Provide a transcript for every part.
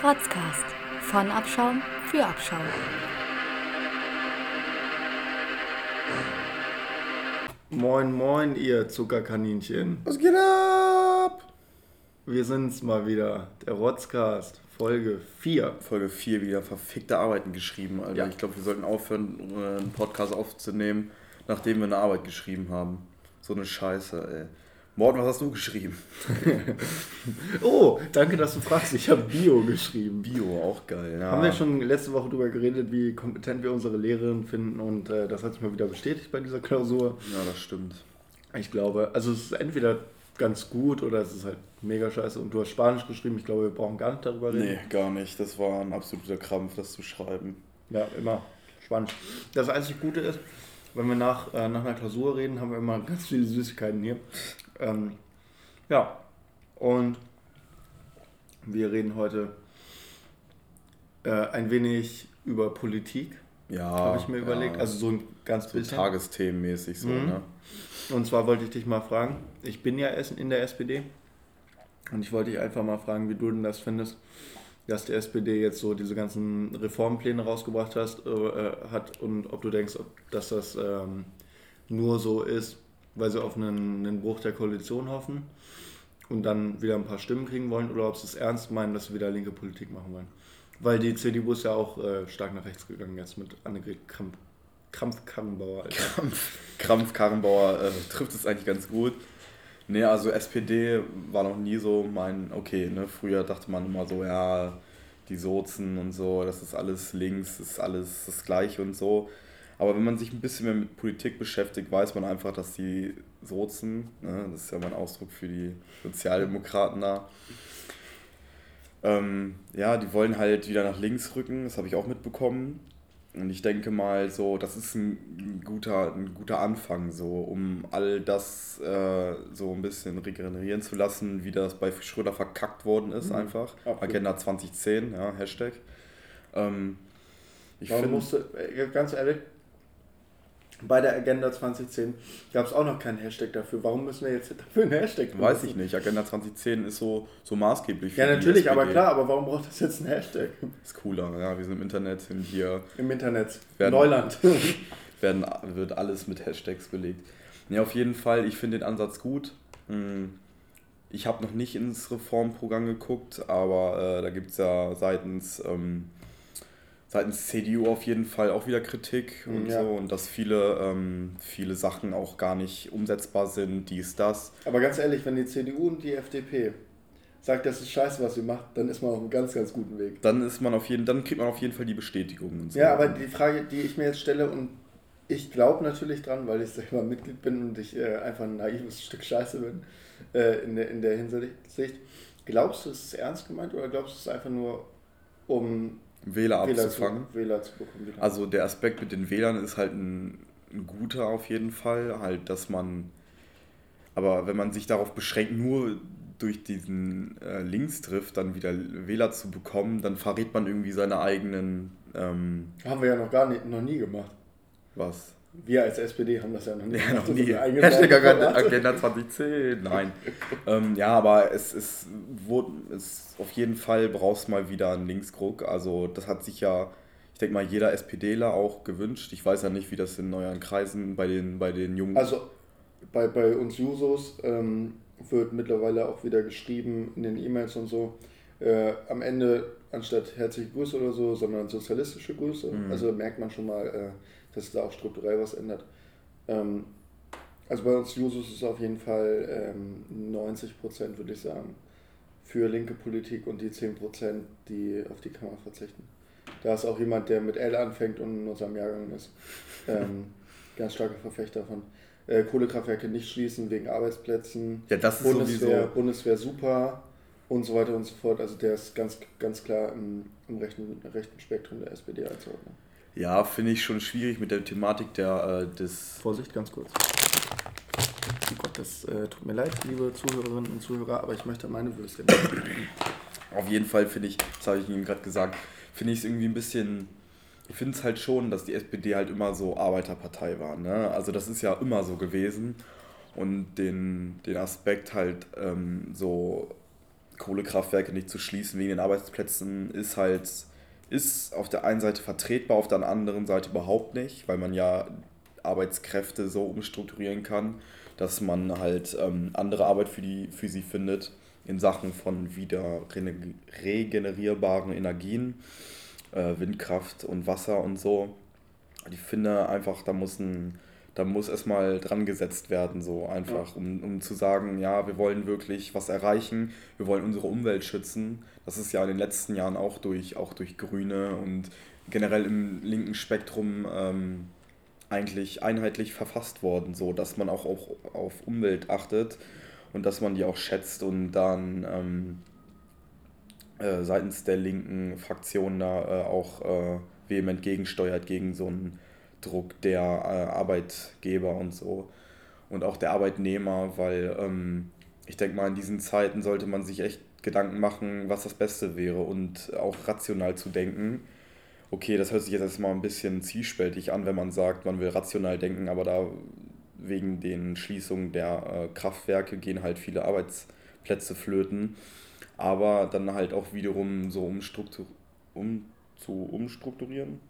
Rotzcast. Von Abschaum für Abschaum. Moin, moin, ihr Zuckerkaninchen. Was geht ab? Wir sind's mal wieder. Der Rotzcast, Folge 4. Folge 4 wieder verfickte Arbeiten geschrieben, Alter. Ja. Ich glaube, wir sollten aufhören, äh, einen Podcast aufzunehmen, nachdem wir eine Arbeit geschrieben haben. So eine Scheiße, ey. Morten, was hast du geschrieben? Oh, danke, dass du fragst. Ich habe Bio geschrieben. Bio, auch geil. Ja. Haben wir schon letzte Woche darüber geredet, wie kompetent wir unsere Lehrerin finden und äh, das hat sich mal wieder bestätigt bei dieser Klausur. Ja, das stimmt. Ich glaube, also es ist entweder ganz gut oder es ist halt mega scheiße und du hast Spanisch geschrieben. Ich glaube, wir brauchen gar nicht darüber reden. Nee, gar nicht. Das war ein absoluter Krampf, das zu schreiben. Ja, immer spannend. Das einzig Gute ist, wenn wir nach, äh, nach einer Klausur reden, haben wir immer ganz viele Süßigkeiten hier. Ähm, ja, und wir reden heute äh, ein wenig über Politik, Ja. habe ich mir ja. überlegt. Also so ein ganz so bisschen. tagesthemenmäßig so, Mhm. ne? Und zwar wollte ich dich mal fragen, ich bin ja in der SPD und ich wollte dich einfach mal fragen, wie du denn das findest, dass die SPD jetzt so diese ganzen Reformpläne rausgebracht hast, äh, hat und ob du denkst, ob, dass das ähm, nur so ist, weil sie auf einen, einen Bruch der Koalition hoffen und dann wieder ein paar Stimmen kriegen wollen oder ob sie es ernst meinen, dass sie wieder linke Politik machen wollen. Weil die CDU ist ja auch äh, stark nach rechts gegangen jetzt mit Annegret Kramp, Krampf-Karrenbauer. Alter. Krampf, äh, trifft es eigentlich ganz gut. Nee, also SPD war noch nie so mein, okay, ne, früher dachte man immer so, ja, die Sozen und so, das ist alles links, das ist alles das Gleiche und so. Aber wenn man sich ein bisschen mehr mit Politik beschäftigt, weiß man einfach, dass die Sozen, ne, das ist ja mein Ausdruck für die Sozialdemokraten da, ähm, ja, die wollen halt wieder nach links rücken, das habe ich auch mitbekommen. Und ich denke mal, so, das ist ein guter, ein guter Anfang, so, um all das äh, so ein bisschen regenerieren zu lassen, wie das bei Schröder verkackt worden ist, einfach. absolut. Agenda 2010, ja, Hashtag. Ähm, ich finde, äh, ganz ehrlich, bei der Agenda 2010 gab es auch noch keinen Hashtag dafür. Warum müssen wir jetzt dafür einen Hashtag weiß benutzen? ich nicht, Agenda 2010 ist so, so maßgeblich für Ja, natürlich, aber klar, aber warum braucht das jetzt einen Hashtag? Ist cooler, ja, wir sind im Internet, sind hier Im Internet. Werden- Neuland. werden, wird alles mit Hashtags belegt. Ja, auf jeden Fall, ich finde den Ansatz gut. Hm, Ich habe noch nicht ins Reformprogramm geguckt, aber äh, da gibt es ja seitens, ähm, seitens CDU auf jeden Fall auch wieder Kritik und Ja. so und dass viele, ähm, viele Sachen auch gar nicht umsetzbar sind, dies, das. aber ganz ehrlich, wenn die CDU und die FDP sagt, das ist scheiße, was sie macht, dann ist man auf einem ganz, ganz guten Weg. Dann ist man auf jeden, dann kriegt man auf jeden Fall die Bestätigung und so. Ja, aber die Frage, die ich mir jetzt stelle, und ich glaube natürlich dran, weil ich selber Mitglied bin und ich äh, einfach ein naives Stück Scheiße bin äh, in, der, in der Hinsicht. Glaubst du, es ist ernst gemeint oder glaubst du, es ist einfach nur, um Wähler Wähler zu, abzufangen. Wähler zu bekommen? Wieder? Also der Aspekt mit den Wählern ist halt ein, ein guter auf jeden Fall, halt, dass man, aber wenn man sich darauf beschränkt, nur durch diesen äh, Linkstriff dann wieder Wähler zu bekommen, dann verrät man irgendwie seine eigenen, ähm, haben wir ja noch gar nicht, noch nie gemacht. was? Wir als SPD haben das ja noch nie Ja, noch nie. Hashtag Agenda. Agenda 2010. Nein. ähm, ja, aber es ist, wurde, es auf jeden Fall brauchst mal wieder einen Linksruck. Also das hat sich ja, ich denke mal, jeder SPDler auch gewünscht. Ich weiß ja nicht, wie das in euren Kreisen bei den, bei den jungen Also bei, bei uns Jusos ähm, wird mittlerweile auch wieder geschrieben in den E-Mails und so, äh, am Ende anstatt herzliche Grüße oder so, sondern sozialistische Grüße. Mhm. Also merkt man schon mal, äh, dass da auch strukturell was ändert. Ähm, also bei uns Jusos ist auf jeden Fall ähm, 90 Prozent, würde ich sagen, für linke Politik und die 10 Prozent, die auf die Kammer verzichten. Da ist auch jemand, der mit L anfängt und in unserem Jahrgang ist. Ähm, ganz starker Verfechter von äh, Kohlekraftwerke nicht schließen wegen Arbeitsplätzen. Ja, das ist Bundeswehr, sowieso. Bundeswehr super und so weiter und so fort. Also der ist ganz, ganz klar im, im rechten, rechten Spektrum der SPD einzuordnen. Ja, finde ich schon schwierig mit der Thematik der, äh, des. Vorsicht, ganz kurz. Oh Gott, das äh, tut mir leid, liebe Zuhörerinnen und Zuhörer, aber ich möchte meine Würstchen. Auf jeden Fall finde ich, das habe ich Ihnen gerade gesagt, finde ich es irgendwie ein bisschen. Ich finde es halt schon, dass die SPD halt immer so Arbeiterpartei war. Ne? Also das ist ja immer so gewesen. Und den, den Aspekt halt ähm, so Kohlekraftwerke nicht zu schließen wegen den Arbeitsplätzen ist halt ist auf der einen Seite vertretbar, auf der anderen Seite überhaupt nicht, weil man ja Arbeitskräfte so umstrukturieren kann, dass man halt ähm, andere Arbeit für, die, für sie findet in Sachen von wieder regenerierbaren Energien, äh, Windkraft und Wasser und so. Ich finde einfach, da muss ein da muss erstmal dran gesetzt werden, so einfach, um, um zu sagen, ja, wir wollen wirklich was erreichen, wir wollen unsere Umwelt schützen. Das ist ja in den letzten Jahren auch durch, auch durch Grüne und generell im linken Spektrum ähm, eigentlich einheitlich verfasst worden, so dass man auch, auch auf Umwelt achtet und dass man die auch schätzt und dann ähm, äh, seitens der linken Fraktion da äh, auch äh, vehement gegensteuert gegen so einen Druck der äh, Arbeitgeber und so und auch der Arbeitnehmer, weil ähm, ich denke mal, in diesen Zeiten sollte man sich echt Gedanken machen, was das Beste wäre und auch rational zu denken. Okay, das hört sich jetzt erstmal ein bisschen zielspältig an, wenn man sagt, man will rational denken, aber da wegen den Schließungen der äh, Kraftwerke gehen halt viele Arbeitsplätze flöten. Aber dann halt auch wiederum so umstruktur um zu umstrukturieren,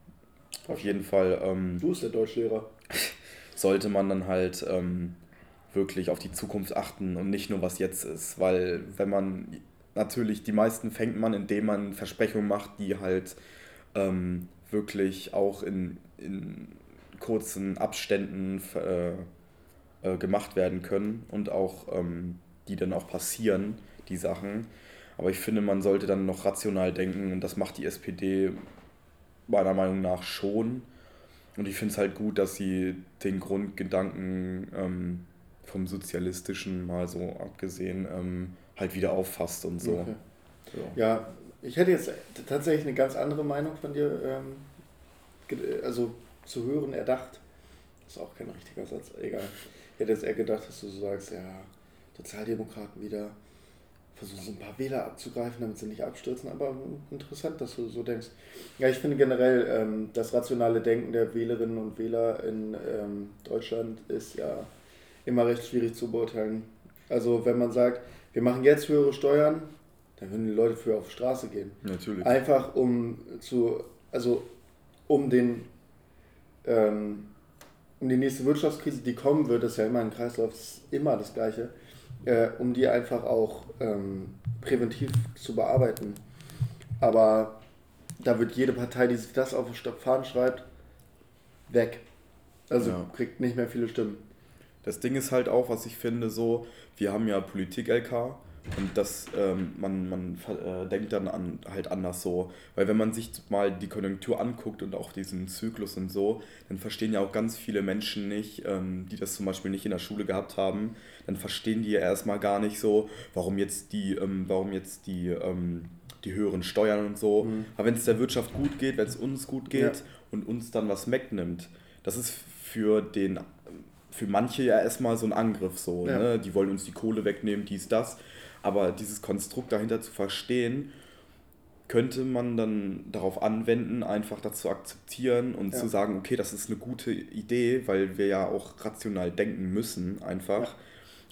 auf jeden Fall. Ähm, du bist der Deutschlehrer. Sollte man dann halt ähm, wirklich auf die Zukunft achten und nicht nur was jetzt ist. Weil wenn man natürlich, die meisten fängt man, indem man Versprechungen macht, die halt ähm, wirklich auch in, in kurzen Abständen äh, äh, gemacht werden können und auch ähm, die dann auch passieren, die Sachen. Aber ich finde, man sollte dann noch rational denken und das macht die SPD meiner Meinung nach schon. Und ich finde es halt gut, dass sie den Grundgedanken ähm, vom Sozialistischen mal so abgesehen ähm, halt wieder auffasst und so. Okay. so. Ja, ich hätte jetzt tatsächlich eine ganz andere Meinung von dir, ähm, also zu hören erdacht. Das ist auch kein richtiger Satz, egal. Ich hätte jetzt eher gedacht, dass du so sagst, ja, Sozialdemokraten wieder versuchen so ein paar Wähler abzugreifen, damit sie nicht abstürzen. Aber interessant, dass du so denkst. Ja, ich finde generell, ähm, das rationale Denken der Wählerinnen und Wähler in ähm, Deutschland ist ja immer recht schwierig zu beurteilen. Also wenn man sagt, wir machen jetzt höhere Steuern, dann würden die Leute für auf die Straße gehen. Natürlich. Einfach um zu, also um den ähm, um die nächste Wirtschaftskrise, die kommen wird, ist ja immer ein Kreislauf, ist immer das Gleiche äh, um die einfach auch ähm, präventiv zu bearbeiten. Aber da wird jede Partei, die sich das auf den Fahnen schreibt, weg. Also ja. kriegt nicht mehr viele Stimmen. Das Ding ist halt auch, was ich finde, so, wir haben ja Politik-LK und das, ähm, man, man äh, denkt dann an, halt anders so. Weil wenn man sich mal die Konjunktur anguckt und auch diesen Zyklus und so, dann verstehen ja auch ganz viele Menschen nicht, ähm, die das zum Beispiel nicht in der Schule gehabt haben, dann verstehen die ja erstmal gar nicht so, warum jetzt die, ähm, warum jetzt die, ähm, die höheren Steuern und so. Mhm. Aber wenn es der Wirtschaft gut geht, wenn es uns gut geht ja. und uns dann was wegnimmt, das ist für den für manche ja erstmal so ein Angriff so, ja. ne? Die wollen uns die Kohle wegnehmen, dies, das. Aber dieses Konstrukt dahinter zu verstehen, könnte man dann darauf anwenden, einfach das zu akzeptieren und ja. zu sagen, okay, das ist eine gute Idee, weil wir ja auch rational denken müssen, einfach. Ja.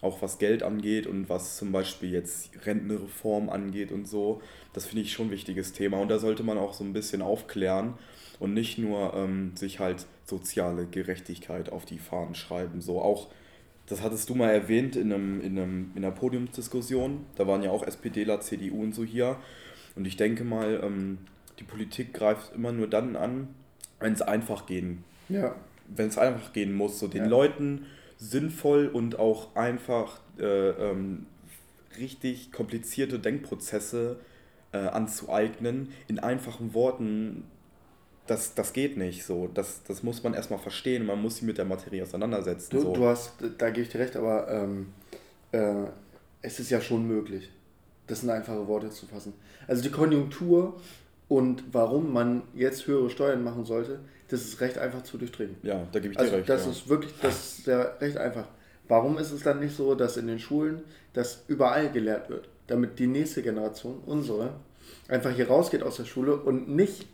Auch was Geld angeht und was zum Beispiel jetzt Rentenreform angeht und so. Das finde ich schon ein wichtiges Thema. Und da sollte man auch so ein bisschen aufklären und nicht nur ähm, sich halt soziale Gerechtigkeit auf die Fahnen schreiben. So auch das hattest du mal erwähnt in, einem, in, einem, in einer Podiumsdiskussion. Da waren ja auch SPDler, CDU und so hier. Und ich denke mal, ähm, die Politik greift immer nur dann an, wenn es einfach gehen. Ja. Wenn es einfach gehen muss. So den ja. Leuten sinnvoll und auch einfach äh, ähm, richtig komplizierte Denkprozesse äh, anzueignen, in einfachen Worten das, das geht nicht so. Das, das muss man erstmal verstehen. Man muss sich mit der Materie auseinandersetzen. Du, so. du hast, da gebe ich dir recht, aber ähm, äh, es ist ja schon möglich. Das sind einfache Worte zu fassen. Also die Konjunktur und warum man jetzt höhere Steuern machen sollte, das ist recht einfach zu durchdringen. Ja, da gebe ich also dir recht. Das ja. ist wirklich, das ist ja recht einfach. Warum ist es dann nicht so, dass in den Schulen das überall gelehrt wird? Damit die nächste Generation, unsere, einfach hier rausgeht aus der Schule und nicht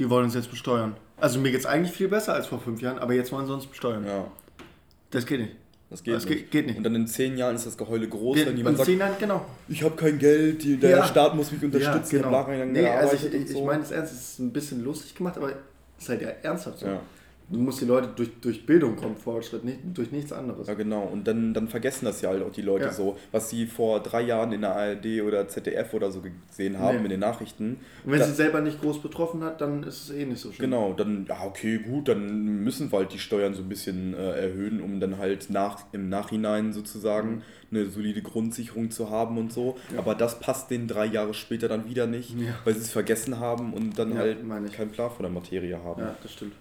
die wollen uns jetzt besteuern. Also mir geht es eigentlich viel besser als vor fünf Jahren, aber jetzt wollen sie uns besteuern. Ja. Das geht nicht. Das geht, Das nicht. geht- nicht. Und dann in zehn Jahren ist das Geheule groß, wenn jemand sagt, Jahren, genau. ich habe kein Geld, die, der Ja. Staat muss mich unterstützen, Ja, genau. ich nee, also ich, ich, so. ich meine es ernst, es ist ein bisschen lustig gemacht, aber es ist halt ja ernsthaft so. ja. Du musst die Leute durch, durch Bildung kommen, Fortschritt, nicht durch nichts anderes. Ja, genau. Und dann, dann vergessen das ja halt auch die Leute Ja. so, was sie vor drei Jahren in der ARD oder ZDF oder so gesehen haben Nee. in den Nachrichten. Und wenn Da- sie selber nicht groß betroffen hat, dann ist es eh nicht so schlimm. Genau, dann, ja, okay, gut, dann müssen wir halt die Steuern so ein bisschen äh, erhöhen, um dann halt nach, im Nachhinein sozusagen eine solide Grundsicherung zu haben und so. Ja. Aber das passt denen drei Jahre später dann wieder nicht, weil sie es vergessen haben und dann halt keinen Plan von der Materie haben. Ja, das stimmt.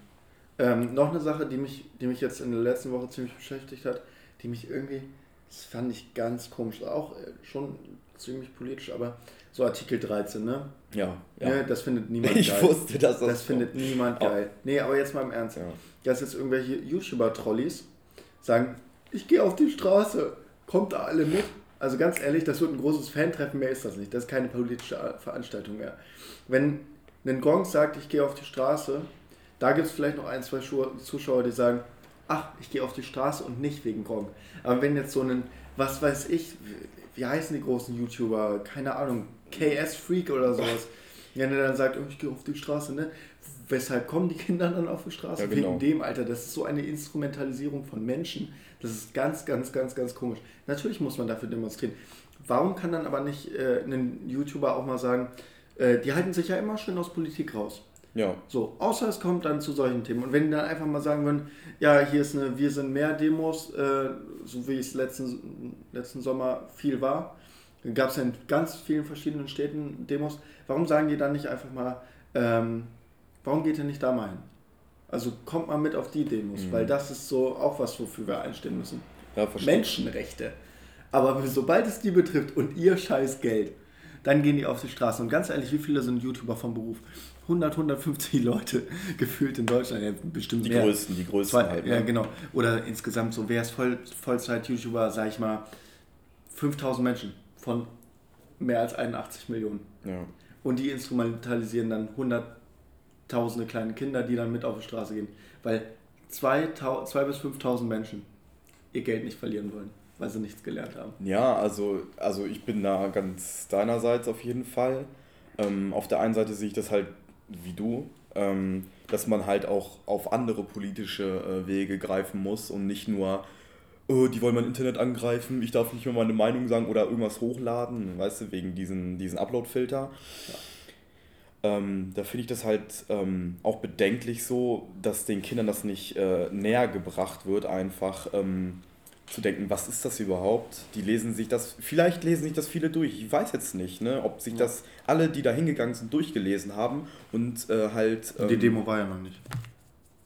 Ähm, noch eine Sache, die mich, die mich jetzt in der letzten Woche ziemlich beschäftigt hat, die mich irgendwie, das fand ich ganz komisch, auch äh, schon ziemlich politisch, aber so Artikel 13, ne? Ja, Ja. das findet niemand Ich geil. wusste, dass das Das findet niemand Oh. geil. Nee, aber jetzt mal im Ernst. Ja. Dass jetzt irgendwelche YouTuber-Trollis sagen, ich gehe auf die Straße, kommt da alle mit. Also ganz ehrlich, das wird ein großes Fan-Treffen, mehr ist das nicht. Das ist keine politische Veranstaltung mehr. Wenn ein Gong sagt, ich gehe auf die Straße, da gibt es vielleicht noch ein, zwei Zuschauer, die sagen, ach, ich gehe auf die Straße und nicht wegen Gong. Aber wenn jetzt so ein, was weiß ich, wie heißen die großen YouTuber, keine Ahnung, KS Freak oder sowas, wenn er dann sagt, oh, ich gehe auf die Straße, ne? Weshalb kommen die Kinder dann auf die Straße? Ja, genau. Wegen dem, Alter, das ist so eine Instrumentalisierung von Menschen. Das ist ganz, ganz, ganz, ganz komisch. Natürlich muss man dafür demonstrieren. Warum kann dann aber nicht äh, ein YouTuber auch mal sagen, äh, die halten sich ja immer schön aus Politik raus. Ja, So, außer es kommt dann zu solchen Themen. Und wenn die dann einfach mal sagen würden, ja, hier ist eine Wir sind mehr Demos, äh, so wie es letzten, letzten Sommer viel war, gab es ja in ganz vielen verschiedenen Städten Demos. Warum sagen die dann nicht einfach mal, ähm, warum geht ihr nicht da mal hin? Also kommt mal mit auf die Demos, Mhm. weil das ist so auch was, wofür wir einstehen müssen. ja. Menschenrechte. Aber sobald es die betrifft und ihr scheiß Geld, dann gehen die auf die Straße. Und ganz ehrlich, wie viele sind YouTuber vom Beruf? 100, 150 Leute gefühlt in Deutschland. Ja, bestimmt Die mehr. größten, die größten Zwei, halt. Ja, Ne? genau. Oder insgesamt so, wer ist Voll, Vollzeit-YouTuber, sag ich mal, 5000 Menschen von mehr als 81 Millionen. Ja. Und die instrumentalisieren dann hunderttausende kleine Kinder, die dann mit auf die Straße gehen. Weil 2.000 2 bis 5.000 Menschen ihr Geld nicht verlieren wollen, weil sie nichts gelernt haben. Ja, also, also ich bin da ganz deinerseits auf jeden Fall. Ähm, auf der einen Seite sehe ich das halt wie du, ähm, dass man halt auch auf andere politische äh, Wege greifen muss und nicht nur, oh, die wollen mein Internet angreifen, ich darf nicht mehr meine Meinung sagen oder irgendwas hochladen, weißt du, wegen diesen, diesen Upload-Filter. Ähm, da finde ich das halt ähm, auch bedenklich so, dass den Kindern das nicht äh, näher gebracht wird, einfach ähm, zu denken, was ist das überhaupt? Die lesen sich das, vielleicht lesen sich das viele durch, ich weiß jetzt nicht, ne, ob sich Ja. das alle, die da hingegangen sind, durchgelesen haben und äh, halt. Die ähm, Demo war ja noch nicht.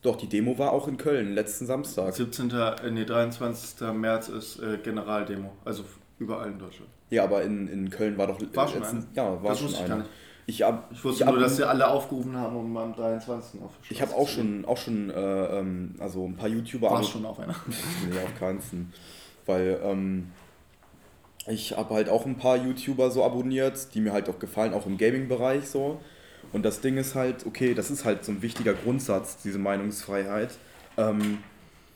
Doch, die Demo war auch in Köln, letzten Samstag. 17. äh, Nee, 23. März ist äh, Generaldemo, also überall in Deutschland. Ja, aber in, in Köln war doch. War schon letzten- eine? Ja, war das schon wusste ich nicht. Ich, hab, Ich wusste hab- nur, dass sie alle aufgerufen haben, um am 23. auf Ich habe auch schon, auch schon äh, ähm, also ein paar YouTuber. Warst schon auf einer. Nee, auf keinen. Weil ähm, ich habe halt auch ein paar YouTuber so abonniert, die mir halt auch gefallen, auch im Gaming-Bereich so. Und das Ding ist halt, okay, das ist halt so ein wichtiger Grundsatz, diese Meinungsfreiheit. Ähm,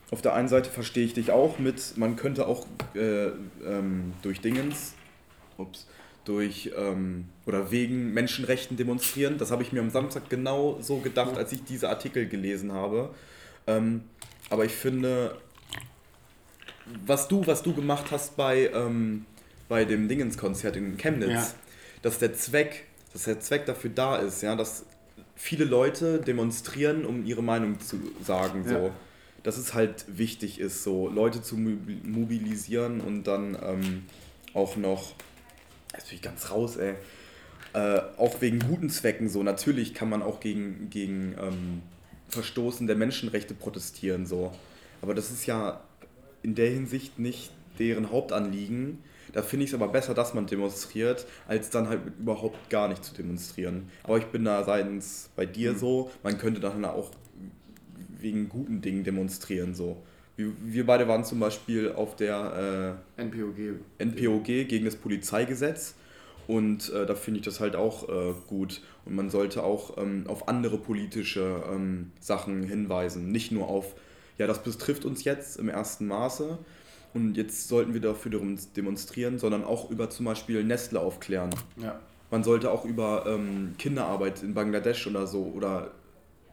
auf der einen Seite verstehe ich dich auch mit, man könnte auch äh, ähm, durch Dingens, ups, durch ähm, oder wegen Menschenrechten demonstrieren. Das habe ich mir am Samstag genau so gedacht, als ich diese Artikel gelesen habe. Ähm, aber ich finde, was du, was du gemacht hast bei, ähm, bei dem Dingens-Konzert in Chemnitz, Ja. dass der Zweck, dass der Zweck dafür da ist, ja, dass viele Leute demonstrieren, um ihre Meinung zu sagen, so. Ja. Dass es halt wichtig ist, so Leute zu mobi- mobilisieren und dann ähm, auch noch, jetzt bin ich ganz raus, ey, äh, auch wegen guten Zwecken so. Natürlich kann man auch gegen, gegen ähm, Verstoßen der Menschenrechte protestieren, so. Aber das ist ja in der Hinsicht nicht deren Hauptanliegen. Da finde ich es aber besser, dass man demonstriert, als dann halt überhaupt gar nicht zu demonstrieren. Aber ich bin da seitens bei dir Mhm. so, man könnte dann auch wegen guten Dingen demonstrieren, so. Wir, beide waren zum Beispiel auf der äh, NPOG. NPOG gegen das Polizeigesetz. Und äh, da finde ich das halt auch äh, gut. Und man sollte auch ähm, auf andere politische ähm, Sachen hinweisen. Nicht nur auf, ja, das betrifft uns jetzt im ersten Maße, und jetzt sollten wir dafür demonstrieren, sondern auch über zum Beispiel Nestle aufklären. Ja. Man sollte auch über ähm, Kinderarbeit in Bangladesch oder so oder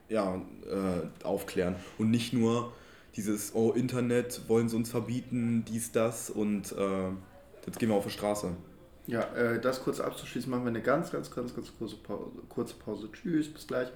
ja, äh, aufklären und nicht nur dieses, oh, Internet wollen sie uns verbieten, dies, das und äh, jetzt gehen wir auf die Straße. Ja, äh, das kurz abzuschließen, machen wir eine ganz, ganz, ganz, ganz kurze Pause. Kurze Pause. Tschüss, bis gleich.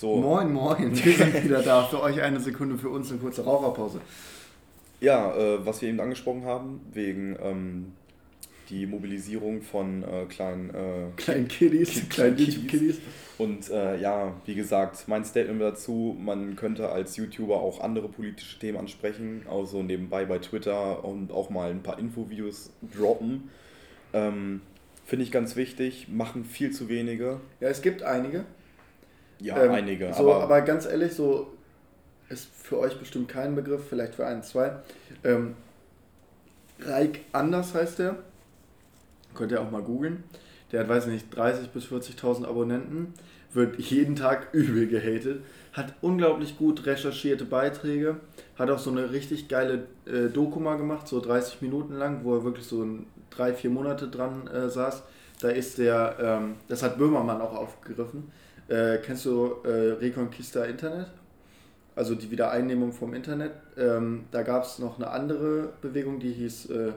So. Moin, moin, wir sind wieder da. Für euch eine Sekunde, für uns eine kurze Raucherpause. Ja, äh, was wir eben angesprochen haben, wegen ähm, die Mobilisierung von äh, kleinen, äh, kleinen Kiddies, kleinen YouTube-Kiddies. Und äh, ja, wie gesagt, mein Statement dazu, man könnte als YouTuber auch andere politische Themen ansprechen, also nebenbei bei Twitter und auch mal ein paar Infovideos droppen. Ähm, Finde ich ganz wichtig, machen viel zu wenige. Ja, es gibt einige. Ja, ähm, einige. So, aber, aber ganz ehrlich, so ist für euch bestimmt kein Begriff, vielleicht für ein, zwei. Ähm, Reik Anders heißt der. Könnt ihr auch mal googeln. Der hat, weiß ich nicht, 30.000 bis 40.000 Abonnenten, wird jeden Tag übel gehatet, hat unglaublich gut recherchierte Beiträge, hat auch so eine richtig geile äh, Doku mal gemacht, so 30 Minuten lang, wo er wirklich so ein, drei, vier Monate dran äh, saß. Da ist der, ähm, das hat Böhmermann auch aufgegriffen, äh, kennst du äh, Reconquista Internet? Also die Wiedereinnehmung vom Internet. Ähm, da gab es noch eine andere Bewegung, die hieß äh,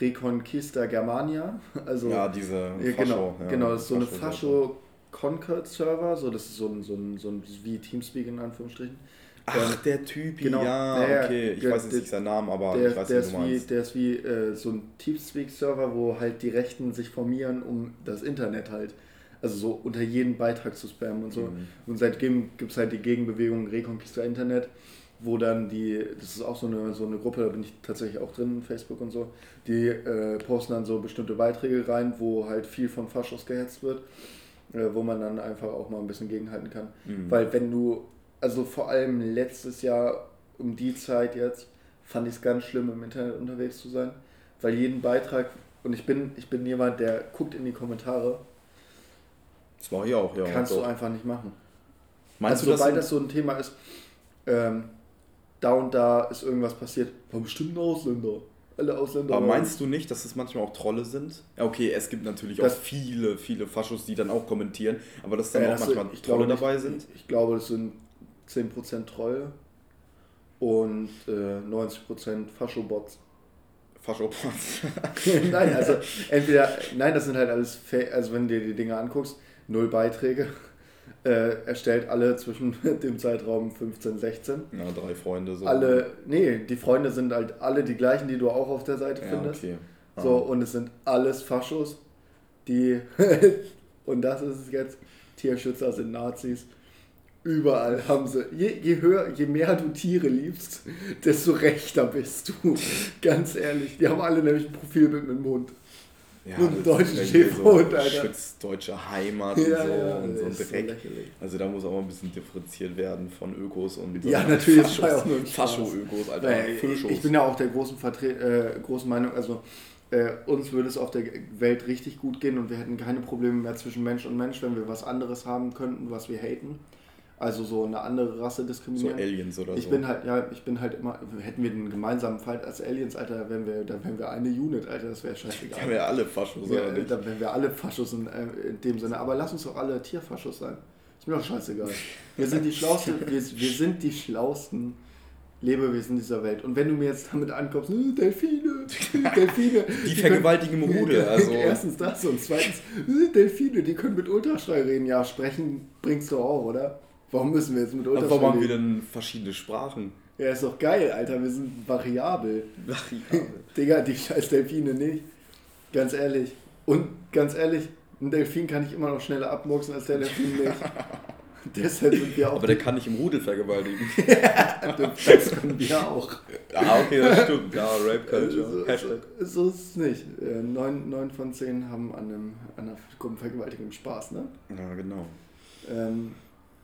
Reconquista Germania. Also, ja, diese Fascho. Genau, ja, genau das ist so eine Fascho Concord Server, so das ist so ein, so ein, so ein wie Teamspeak in Anführungsstrichen. Ach, ähm, der Typ, genau, ja, der, okay, ich der, weiß jetzt nicht seinen Namen, aber der, ich weiß, der, ist wie, der ist wie äh, so ein Teamspeak-Server, wo halt die Rechten sich formieren, um das Internet halt also so unter jeden Beitrag zu spammen und so. Mhm. Und seitdem gibt es halt die Gegenbewegung Reconquista Internet, wo dann die, das ist auch so eine, so eine Gruppe, da bin ich tatsächlich auch drin, Facebook und so, die äh, posten dann so bestimmte Beiträge rein, wo halt viel von Faschos gehetzt wird, äh, wo man dann einfach auch mal ein bisschen gegenhalten kann. Mhm. Weil wenn du, also vor allem letztes Jahr um die Zeit jetzt, fand ich es ganz schlimm, im Internet unterwegs zu sein, weil jeden Beitrag, und ich bin, ich bin jemand, der guckt in die Kommentare das mache ich auch, ja. Kannst du einfach nicht machen. Meinst also, du, sobald das so ein Thema ist, ähm, da und da ist irgendwas passiert, war bestimmt ein Ausländer. Alle Ausländer. Aber meinst du nicht, dass es manchmal auch Trolle sind? Ja, okay, es gibt natürlich das auch viele, viele Faschos, die dann auch kommentieren, aber dass dann ja, auch manchmal sind, Trolle dabei sind? Ich glaube, es sind 10% Treue und äh, 90% Faschobots. Faschobots? nein, also entweder, nein, das sind halt alles, also wenn du dir die Dinge anguckst, null Beiträge. Äh, erstellt alle zwischen dem Zeitraum 15, 16. Ja, drei Freunde so. Alle, nee, die Freunde sind halt alle die gleichen, die du auch auf der Seite ja, findest. Okay. Ah. So, und es sind alles Faschos, die, und das ist es jetzt, Tierschützer sind Nazis. Überall haben sie, je, je, höher, je mehr du Tiere liebst, desto rechter bist du. Ganz ehrlich. Die haben alle nämlich ein Profilbild mit dem Mund. Ja, und deutsche Schäferhund, so Alter. Schützt deutsche Heimat und ja, so ja, und so ein Dreck. So also da muss auch mal ein bisschen differenziert werden von Ökos und Ja, natürlich ist auch nur Fascho-Ökos, Alter. Weil, ich bin ja auch der großen, Vertre äh, großen Meinung, also äh, uns würde es auf der Welt richtig gut gehen und wir hätten keine Probleme mehr zwischen Mensch und Mensch, wenn wir was anderes haben könnten, was wir haten. Also so eine andere Rasse diskriminieren. So Aliens oder ich so. bin halt, ja, ich bin halt immer, hätten wir einen gemeinsamen Fight als Aliens, Alter, da wären wir, da wären wir eine Unit, Alter, das wäre scheißegal. Dann wären wir alle Faschos, ja, oder nicht? Dann wären wir alle Faschos in, äh, in, dem Sinne. Aber lass uns doch alle Tierfaschos sein. Ist mir doch scheißegal. Wir sind die schlausten, wir, wir sind die schlausten Lebewesen dieser Welt. Und wenn du mir jetzt damit ankommst, äh, Delfine, Delfine. die, die vergewaltigen Rudel. Also. Erstens das und zweitens, äh, Delfine, die können mit Ultraschall reden. Ja, sprechen bringst du auch, oder? Warum müssen wir jetzt mit Unterschieden? Warum haben wir denn verschiedene Sprachen? Ja, ist doch geil, Alter. Wir sind variabel. Variabel. Digga, die scheiß Delfine nicht. Ganz ehrlich. Und ganz ehrlich, ein Delfin kann ich immer noch schneller abmurksen als der Delfin nicht. Deshalb sind wir auch. Aber der kann nicht im Rudel vergewaltigen. das können wir auch. ah, okay, das stimmt. Ja, Rape Culture. So, Hashtag. so, ist es nicht. Äh, Neun, neun von zehn haben an, einem, an einer Gruppenvergewaltigung Spaß, ne? Ja, genau. Ähm,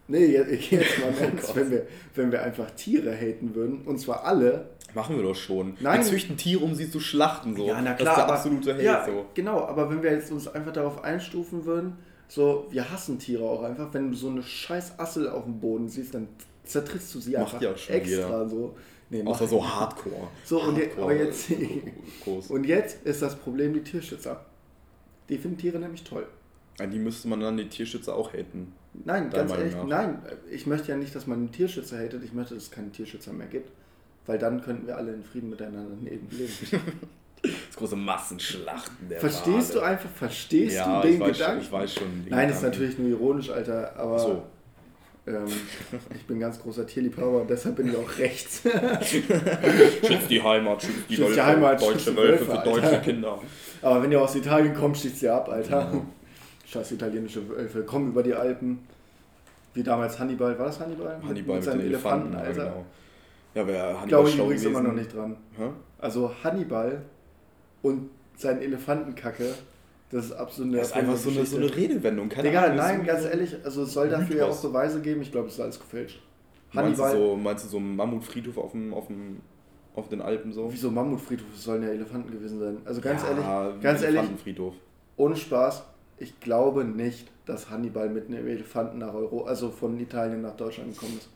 nee, jetzt, jetzt mal im Oh wenn wir, wenn wir einfach Tiere haten würden, und zwar alle. Machen wir doch schon. Nein. Wir züchten Tiere, um sie zu schlachten. So. Ja, na das ist der aber- absolute Hate. ja, So. genau, aber wenn wir jetzt uns einfach darauf einstufen würden, so, wir hassen Tiere auch einfach, wenn du so eine scheiß Assel auf dem Boden siehst, dann zertrittst du sie Macht einfach ja auch schon extra so. Nee, Außer so. Hardcore. So, und je- Hardcore aber jetzt-. Und jetzt ist das Problem die Tierschützer. Die finden Tiere nämlich toll. An die müsste man dann die Tierschützer auch haten. Nein, ganz ehrlich, nach? nein. Ich möchte ja nicht, dass man einen Tierschützer hatet. Ich möchte, dass es keine Tierschützer mehr gibt. Weil dann könnten wir alle in Frieden miteinander leben. Das große Massenschlachten der Verstehst du Wale. einfach, verstehst ja, du den schon, Gedanken? ich weiß schon. Nein, das ist Gedanken. natürlich nur ironisch, Alter. Aber So. ähm, ich bin ganz großer Tierliebhaber und deshalb bin ich auch rechts. Schützt die Heimat, schützt die, Schützt die Heimat, deutsche Wölfe Wölfe, für deutsche. Kinder. aber wenn ihr aus Italien kommt, schießt ihr ab, Alter. Scheiß italienische Wölfe. Kommen über die Alpen. Wie damals Hannibal. War das Hannibal? Hannibal mit, seinen den Elefanten, ja, Alter. genau. Ja, wer Hannibal Glaube ich übrigens immer noch nicht dran. Hä? Also Hannibal und sein Elefantenkacke, das ist absolut eine Das ist einfach so eine, so eine Redewendung. Keine Digga, Ahnung, nein, ganz ehrlich, also es soll dafür ja auch. Beweise geben. Ich glaube, es ist alles gefälscht. Meinst du, Hannibal, so, meinst du so einen Mammutfriedhof auf, dem, auf, dem, auf den Alpen so? wieso Mammutfriedhof, es sollen ja Elefanten gewesen sein. Also ganz ja, ehrlich, ganz ehrlich, Elefantenfriedhof. ohne Spaß, ich glaube nicht, dass Hannibal mit einem Elefanten nach Euro, also von Italien nach Deutschland gekommen ist.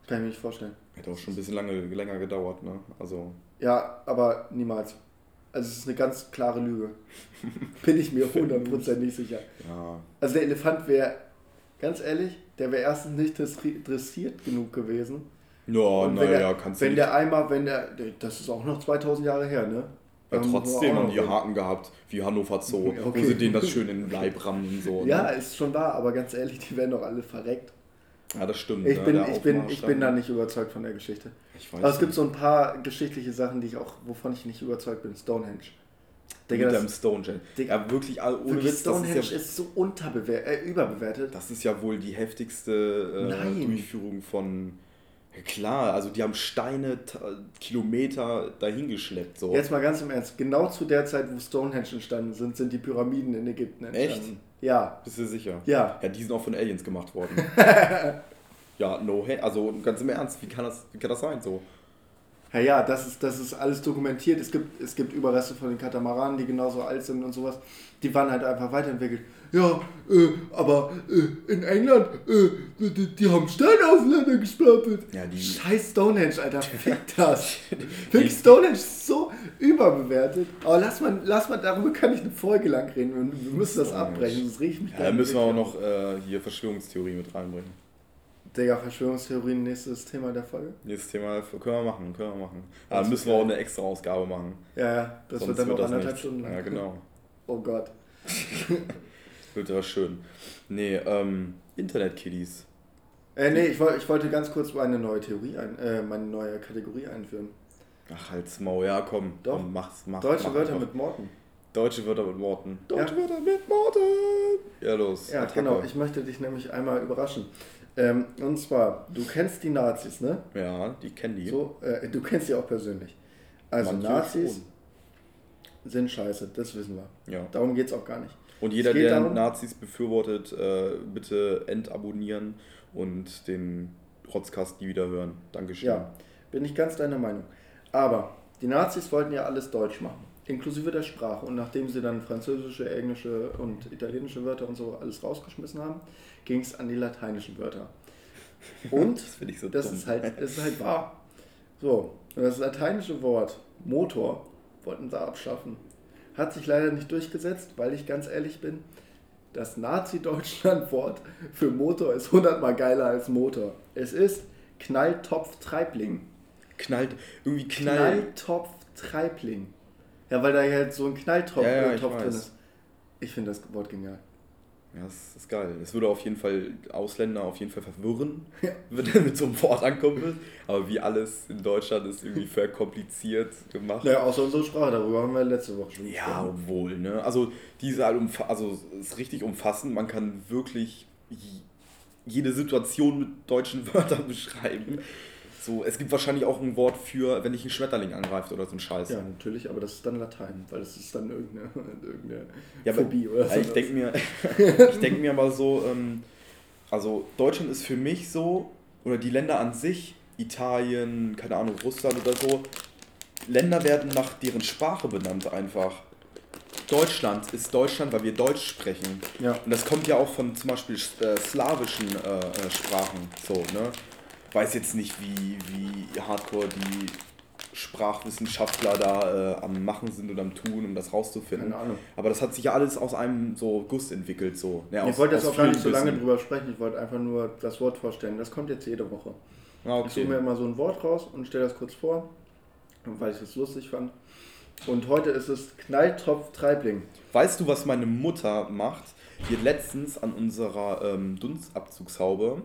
Das kann ich mir nicht vorstellen. Hätte auch schon ein bisschen lange, länger gedauert, ne? Also, Ja, aber niemals. Also es ist eine ganz klare Lüge. Bin ich mir hundertprozentig sicher. ja. Also der Elefant wäre, ganz ehrlich, der wäre erstens nicht dressi- dressiert genug gewesen. Ja, naja, kannst du wenn nicht. der einmal, wenn der, das ist auch noch 2000 Jahre her, ne? Ja, Da man trotzdem auch haben die. Haken gehabt, wie Hannover Zoo, Ja, wo okay. sie denen das schön in den Leib rammen und so. Ja, ne? ist schon wahr, aber ganz ehrlich, die werden doch alle verreckt. ja das stimmt. Ich ne? bin, ich bin, ich bin da nicht überzeugt von der Geschichte. Aber es gibt so ein paar geschichtliche Sachen, die ich auch, wovon ich nicht überzeugt bin. Stonehenge. Digga, mit das, Stonehenge. Digga, Ja, wirklich, all- ohne wirklich Witz, Stonehenge ist, ja, ist, so unterbewer äh, überbewertet. das ist ja wohl die heftigste äh, Durchführung von. Klar, also die haben Steine Kilometer dahingeschleppt. So. Jetzt mal ganz im Ernst. Genau zu der Zeit, wo Stonehenge entstanden sind, sind die Pyramiden in Ägypten entstanden. Echt? Ja. Bist du sicher? Ja. Ja, die sind auch von Aliens gemacht worden. ja, no, hey, also ganz im Ernst, wie kann das, wie kann das sein so? Ja, ja, das ist, das ist alles dokumentiert. Es gibt, es gibt Überreste von den Katamaranen, die genauso alt sind und sowas. Die waren halt einfach weiterentwickelt. Ja, äh, aber äh, in England, äh, die, die haben Steine aufeinander gestapelt. Ja, Scheiß Stonehenge, Alter, fick das. fick Stonehenge ist so überbewertet. Aber lass mal, lass mal, darüber kann ich eine Folge lang reden. Wir wir müssen das abbrechen, sonst riecht mich Ja, da müssen wir auch noch äh, hier Verschwörungstheorie mit reinbringen. Digga, Verschwörungstheorien, nächstes Thema der Folge. Nächstes Thema können wir machen, können wir machen. Aber dann müssen wir auch eine extra Ausgabe machen. Ja, ja, das Sonst wird dann noch anderthalb. Stunden lang. Ja, genau. Oh Gott. Ja schön. Nee, ähm, Internet-Kiddies. Äh, nee, ich, ich wollte ganz kurz meine neue Theorie, ein, äh, meine neue Kategorie einführen. Ach, halt's Maul, ja komm, Doch. komm mach's, mach, Deutsche mach Wörter einfach. mit Morten. Deutsche Wörter mit Worten. Ja. Deutsche Wörter mit Worten! Ja, los. Ja, Attacke. genau. Ich möchte dich nämlich einmal überraschen. Ähm, und zwar, du kennst die Nazis, ne? Ja, die kennen die. So, äh, du kennst sie auch persönlich. Also Manche Nazis sind scheiße, das wissen wir. Ja. Darum geht es auch gar nicht. Und jeder, der darum- Nazis befürwortet, äh, bitte entabonnieren und den Rotzkast nie wieder hören. Dankeschön. Ja, bin ich ganz deiner Meinung. Aber die Nazis wollten ja alles deutsch machen, inklusive der Sprache. Und nachdem sie dann französische, englische und italienische Wörter und so alles rausgeschmissen haben, ging es an die lateinischen Wörter. Und Das ich so das dumm. ist halt, das ist halt wahr. So, und das lateinische Wort Motor wollten sie abschaffen. Hat sich leider nicht durchgesetzt, weil ich ganz ehrlich bin, das Nazi-Deutschland-Wort für Motor ist hundertmal geiler als Motor. Es ist Knalltopf-Treibling. Knallt, irgendwie knallt. Knalltopf-Treibling. Ja, weil da halt so ein Knalltopf Ja, ja, äh, drin weiß. ist. Ich finde das Wort genial. Ja, das ist geil. Es würde auf jeden Fall Ausländer auf jeden Fall verwirren, wenn er mit so einem Wort ankommen will. Aber wie alles in Deutschland ist irgendwie verkompliziert gemacht. Naja, außer unsere Sprache, darüber haben wir letzte Woche schon Ja, gesprochen. obwohl, ne? Also diese halt also ist richtig umfassend. Man kann wirklich jede Situation mit deutschen Wörtern beschreiben. So, es gibt wahrscheinlich auch ein Wort für, wenn dich ein Schmetterling angreift oder so ein Scheiß. Ja, natürlich, aber das ist dann Latein, weil das ist dann irgendeine, irgendeine Ja, aber Phobie oder so. ich denke mir, ich denk mir aber so, ähm, also Deutschland ist für mich so, oder die Länder an sich, Italien, keine Ahnung, Russland oder so, Länder werden nach deren Sprache benannt einfach. Deutschland ist Deutschland, weil wir Deutsch sprechen. Ja. Und das kommt ja auch von zum Beispiel äh, slawischen äh, äh, Sprachen. So, ne? Weiß jetzt nicht, wie, wie hardcore die Sprachwissenschaftler da äh, am Machen sind oder am Tun, um das rauszufinden. Keine Ahnung. Aber das hat sich ja alles aus einem so Guss entwickelt. So. Ja, ich aus- wollte jetzt auch gar nicht so lange drüber sprechen, ich wollte einfach nur das Wort vorstellen. Das kommt jetzt jede Woche. Ah, Ich suche mir okay. immer so ein Wort raus und stelle das kurz vor, weil ich es lustig fand. Und heute ist es Knalltopf Treibling. Weißt du, was meine Mutter macht? Die hat letztens an unserer ähm, Dunstabzugshaube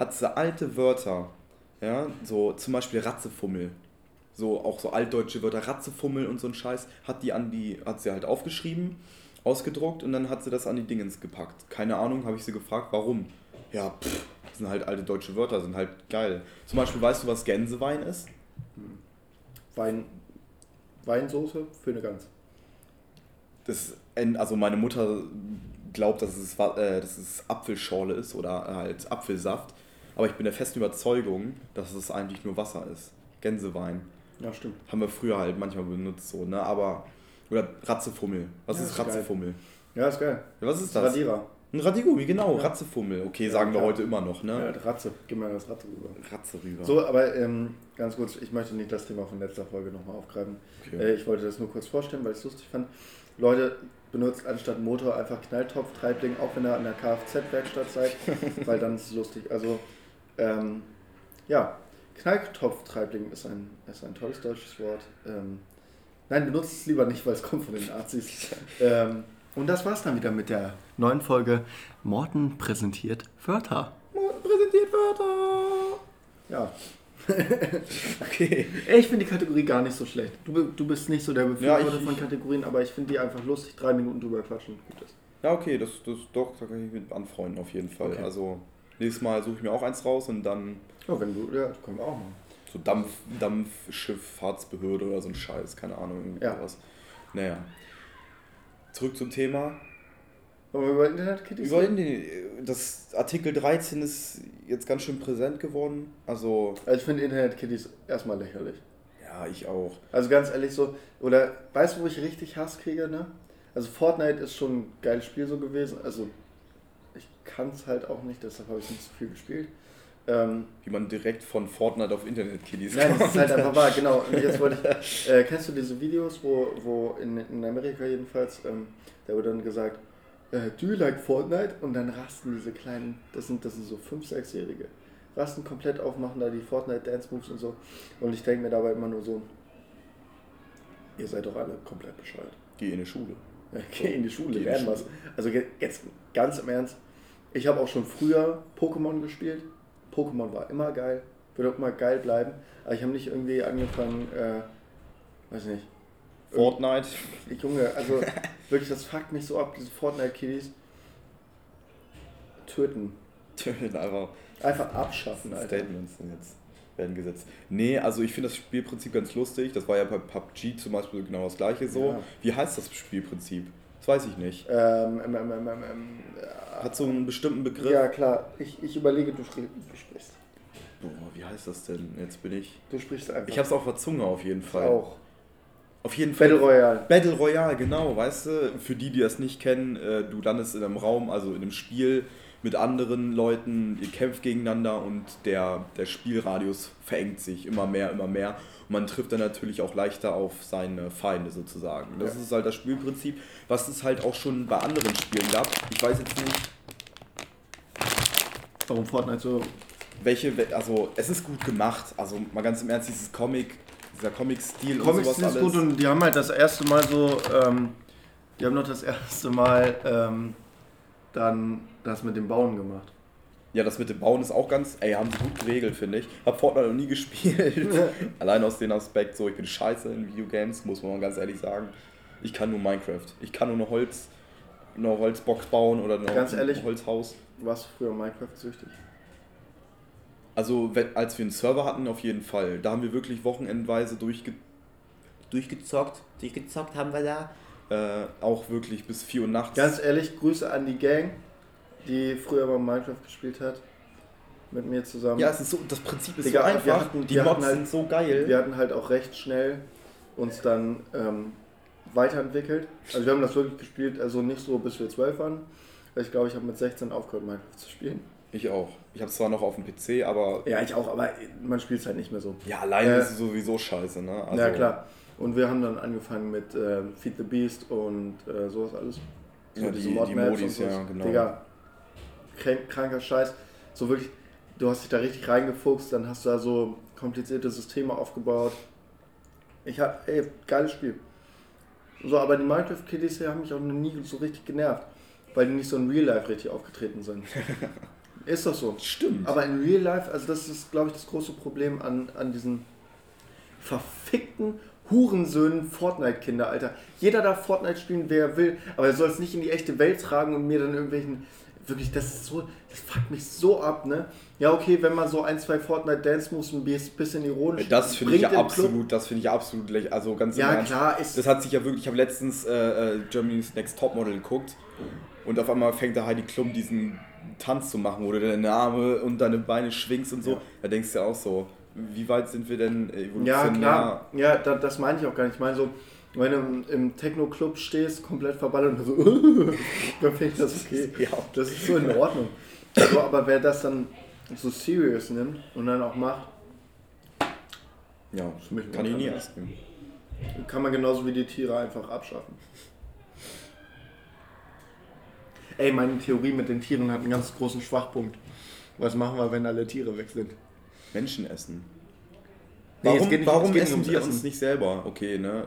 hat sie alte Wörter. Ja, so zum Beispiel Ratzefummel. So auch so altdeutsche Wörter, Ratzefummel und so ein Scheiß, hat die an die, hat sie halt aufgeschrieben, ausgedruckt und dann hat sie das an die Dingens gepackt. Keine Ahnung, habe ich sie gefragt, warum? Ja, pff, das sind halt alte deutsche Wörter, sind halt geil. Zum Beispiel, weißt du, was Gänsewein ist? Wein, Weinsoße für eine Gans. Das, also meine Mutter glaubt, dass es, äh, dass es Apfelschorle ist oder halt Apfelsaft. Aber ich bin der festen Überzeugung, dass es eigentlich nur Wasser ist. Gänsewein. Ja, stimmt. Haben wir früher halt manchmal benutzt, so, ne? Aber. Oder Ratzefummel. Was Ja, ist ist geil. Ratzefummel? Ja, ist geil. Ja, was ist das? Radierer. Ein Radigummi, genau, Ja. Ratzefummel. Okay, Ja, sagen wir heute immer noch, Ja, ne? Ratze. Gib mal das Ratze rüber. Ratze rüber. So, aber ähm, ganz kurz, ich möchte nicht das Thema von letzter Folge nochmal aufgreifen. Okay. Äh, ich wollte das nur kurz vorstellen, weil ich es lustig fand. Leute, benutzt anstatt Motor einfach Knalltopf, Treibling, auch wenn ihr an der Kfz-Werkstatt seid, weil dann ist es lustig. Also, ähm, ja, Knalltopf, Treibling ist ein, ist ein tolles deutsches Wort. Ähm, nein, benutzt es lieber nicht, weil es kommt von den Nazis. ähm, und das war's dann wieder mit der neuen Folge Morten präsentiert Wörter. Präsentiert Wörter! Ja, Okay. Ich finde die Kategorie gar nicht so schlecht. Du, du bist nicht so der Befürworter Ja, von Kategorien, aber ich finde die einfach lustig. Drei Minuten drüber quatschen. Gut ist. Ja, okay, das, das doch, da kann ich mit anfreunden auf jeden Fall. Okay. Also nächstes Mal suche ich mir auch eins raus und dann Ja, wenn du, ja, können wir auch machen. so Dampf, Dampfschifffahrtsbehörde oder so ein Scheiß, keine Ahnung, irgendwie Ja. sowas. Naja. Zurück zum Thema. Wir über Internetkitties Über die, das Artikel 13 ist jetzt ganz schön präsent geworden. Also, Also ich finde Internetkitties erstmal lächerlich. ja, ich auch. Also ganz ehrlich so, oder weißt du, wo ich richtig Hass kriege, ne? Also Fortnite ist schon ein geiles Spiel so gewesen. Also kann es halt auch nicht, deshalb habe ich nicht so viel gespielt. Ähm, Wie man direkt von Fortnite auf Internet-Kiddies Nein, das ist halt einfach wahr, genau. Und jetzt wollte ich, äh, kennst du diese Videos, wo, wo in, in Amerika jedenfalls, ähm, da wird dann gesagt, äh, do you like Fortnite? Und dann rasten diese kleinen, das sind, das sind so 5-, 6-Jährige, rasten komplett auf, machen da die Fortnite Dance Moves und so. Und ich denke mir dabei immer nur so, ihr seid doch alle komplett bescheuert. Geh in die Schule. Ja, geh in die Schule, lernen was. Also jetzt ganz im Ernst, ich habe auch schon früher Pokémon gespielt. Pokémon war immer geil, wird auch immer geil bleiben. Aber ich habe nicht irgendwie angefangen, äh, weiß nicht. Fortnite. Ich, Junge, also wirklich, das fuckt mich so ab, diese Fortnite-Kiddies. Töten. Töten einfach. Einfach abschaffen, Alter. Statements sind jetzt werden gesetzt. Nee, also ich finde das Spielprinzip ganz lustig. Das war ja bei PUBG zum Beispiel genau das gleiche so. Ja. Wie heißt das Spielprinzip? Das weiß ich nicht. Ähm, ähm, ähm, ähm, ähm, ähm, Hat so einen bestimmten Begriff. ja, klar. Ich, ich überlege, du, spri- du sprichst. Boah, wie heißt das denn? Jetzt bin ich. Du sprichst einfach. Ich hab's auf der Zunge auf jeden Fall. auch. Auf jeden Fall. Battle Royale. Battle Royale, genau, weißt du, für die, die das nicht kennen, äh, du landest in einem Raum, also in einem Spiel mit anderen Leuten, ihr kämpft gegeneinander und der, der Spielradius verengt sich immer mehr, immer mehr. Und man trifft dann natürlich auch leichter auf seine Feinde sozusagen. Das Ja. ist halt das Spielprinzip, was es halt auch schon bei anderen Spielen gab. Ich weiß jetzt nicht, Warum Fortnite so welche, also es ist gut gemacht, also mal ganz im Ernst, dieses Comic, dieser Comic-Stil und Comics sowas ist gut und die haben halt das erste Mal so, ähm, die haben noch das erste Mal ähm, dann das mit dem Bauen gemacht. Ja, das mit dem Bauen ist auch ganz, ey, haben sie gut geregelt, finde ich. Hab Fortnite noch nie gespielt. Allein aus dem Aspekt, so, ich bin scheiße in Videogames, muss man mal ganz ehrlich sagen. Ich kann nur Minecraft. Ich kann nur eine Holz, eine Holzbox bauen oder eine Ganz ehrlich? ein Holzhaus. Warst du früher Minecraft süchtig? Also, wenn, als wir einen Server hatten, auf jeden Fall. Da haben wir wirklich wochenendweise durchge durchgezockt. Durchgezockt haben wir da. Äh, auch wirklich bis 4 Uhr nachts. Ganz ehrlich, Grüße an die Gang, die früher mal Minecraft gespielt hat. Mit mir zusammen. ja, es ist so, das Prinzip ist Digga, so einfach. hatten- die Mods halt- sind so geil. Wir hatten halt auch recht schnell uns dann ähm, weiterentwickelt. Also wir haben das wirklich gespielt, also nicht so bis wir 12 waren. Ich glaube, ich habe mit 16 aufgehört, Minecraft zu spielen. Ich auch. Ich habe zwar noch auf dem PC, aber Ja, ich auch, aber man spielt es halt nicht mehr so. ja, alleine Äh, ist es sowieso scheiße, ne? Also, ja, klar. Und wir haben dann angefangen mit ähm, Feed the Beast und äh, sowas alles. So Ja, die- die Modis, ja, genau. Digga, kranker Scheiß. So wirklich, du hast dich da richtig reingefuchst, dann hast du da so komplizierte Systeme aufgebaut. Ich hab, ey, geiles Spiel. So, aber die Minecraft-Kiddies hier haben mich auch noch nie so richtig genervt, weil die nicht so in Real Life richtig aufgetreten sind. Ist doch so. Stimmt. Aber in Real Life, also das ist, glaube ich, das große Problem an, an diesen verfickten Hurensöhnen Fortnite-Kinder, Alter. Jeder darf Fortnite spielen, wer er will, aber er soll es nicht in die echte Welt tragen und mir dann irgendwelchen. Wirklich, das ist so, das fuckt mich so ab, ne? Ja, okay, wenn man so ein, zwei Fortnite-Dance-Moves ein bisschen ironisch das finde ich ja im Club. absolut, das finde ich ja absolut lächerlich. Also ganz Ja, Ernst. klar, ist. Das hat sich ja wirklich, ich habe letztens äh, äh, Germany's Next Topmodel geguckt und auf einmal fängt da Heidi Klum diesen Tanz zu machen, wo du deine Arme und deine Beine schwingst und so. Ja. Da denkst du ja auch so, wie weit sind wir denn Ja, evolutionär? klar. Ja, da, das meine ich auch gar nicht. Ich meine so, wenn du im, Techno-Club stehst, komplett verballert und so, dann finde ich das okay. Ja. Das ist so in Ordnung. So, aber wer das dann so serious nimmt und dann auch macht, Ja, Für mich kann ich nie nehmen. kann man genauso wie die Tiere einfach abschaffen. Ey, meine Theorie mit den Tieren hat einen ganz großen Schwachpunkt. Was machen wir, wenn alle Tiere weg sind? Menschen essen. Nee, Warum, geht nicht- warum es geht nicht essen ums wir Essen. uns nicht selber? Okay, ne?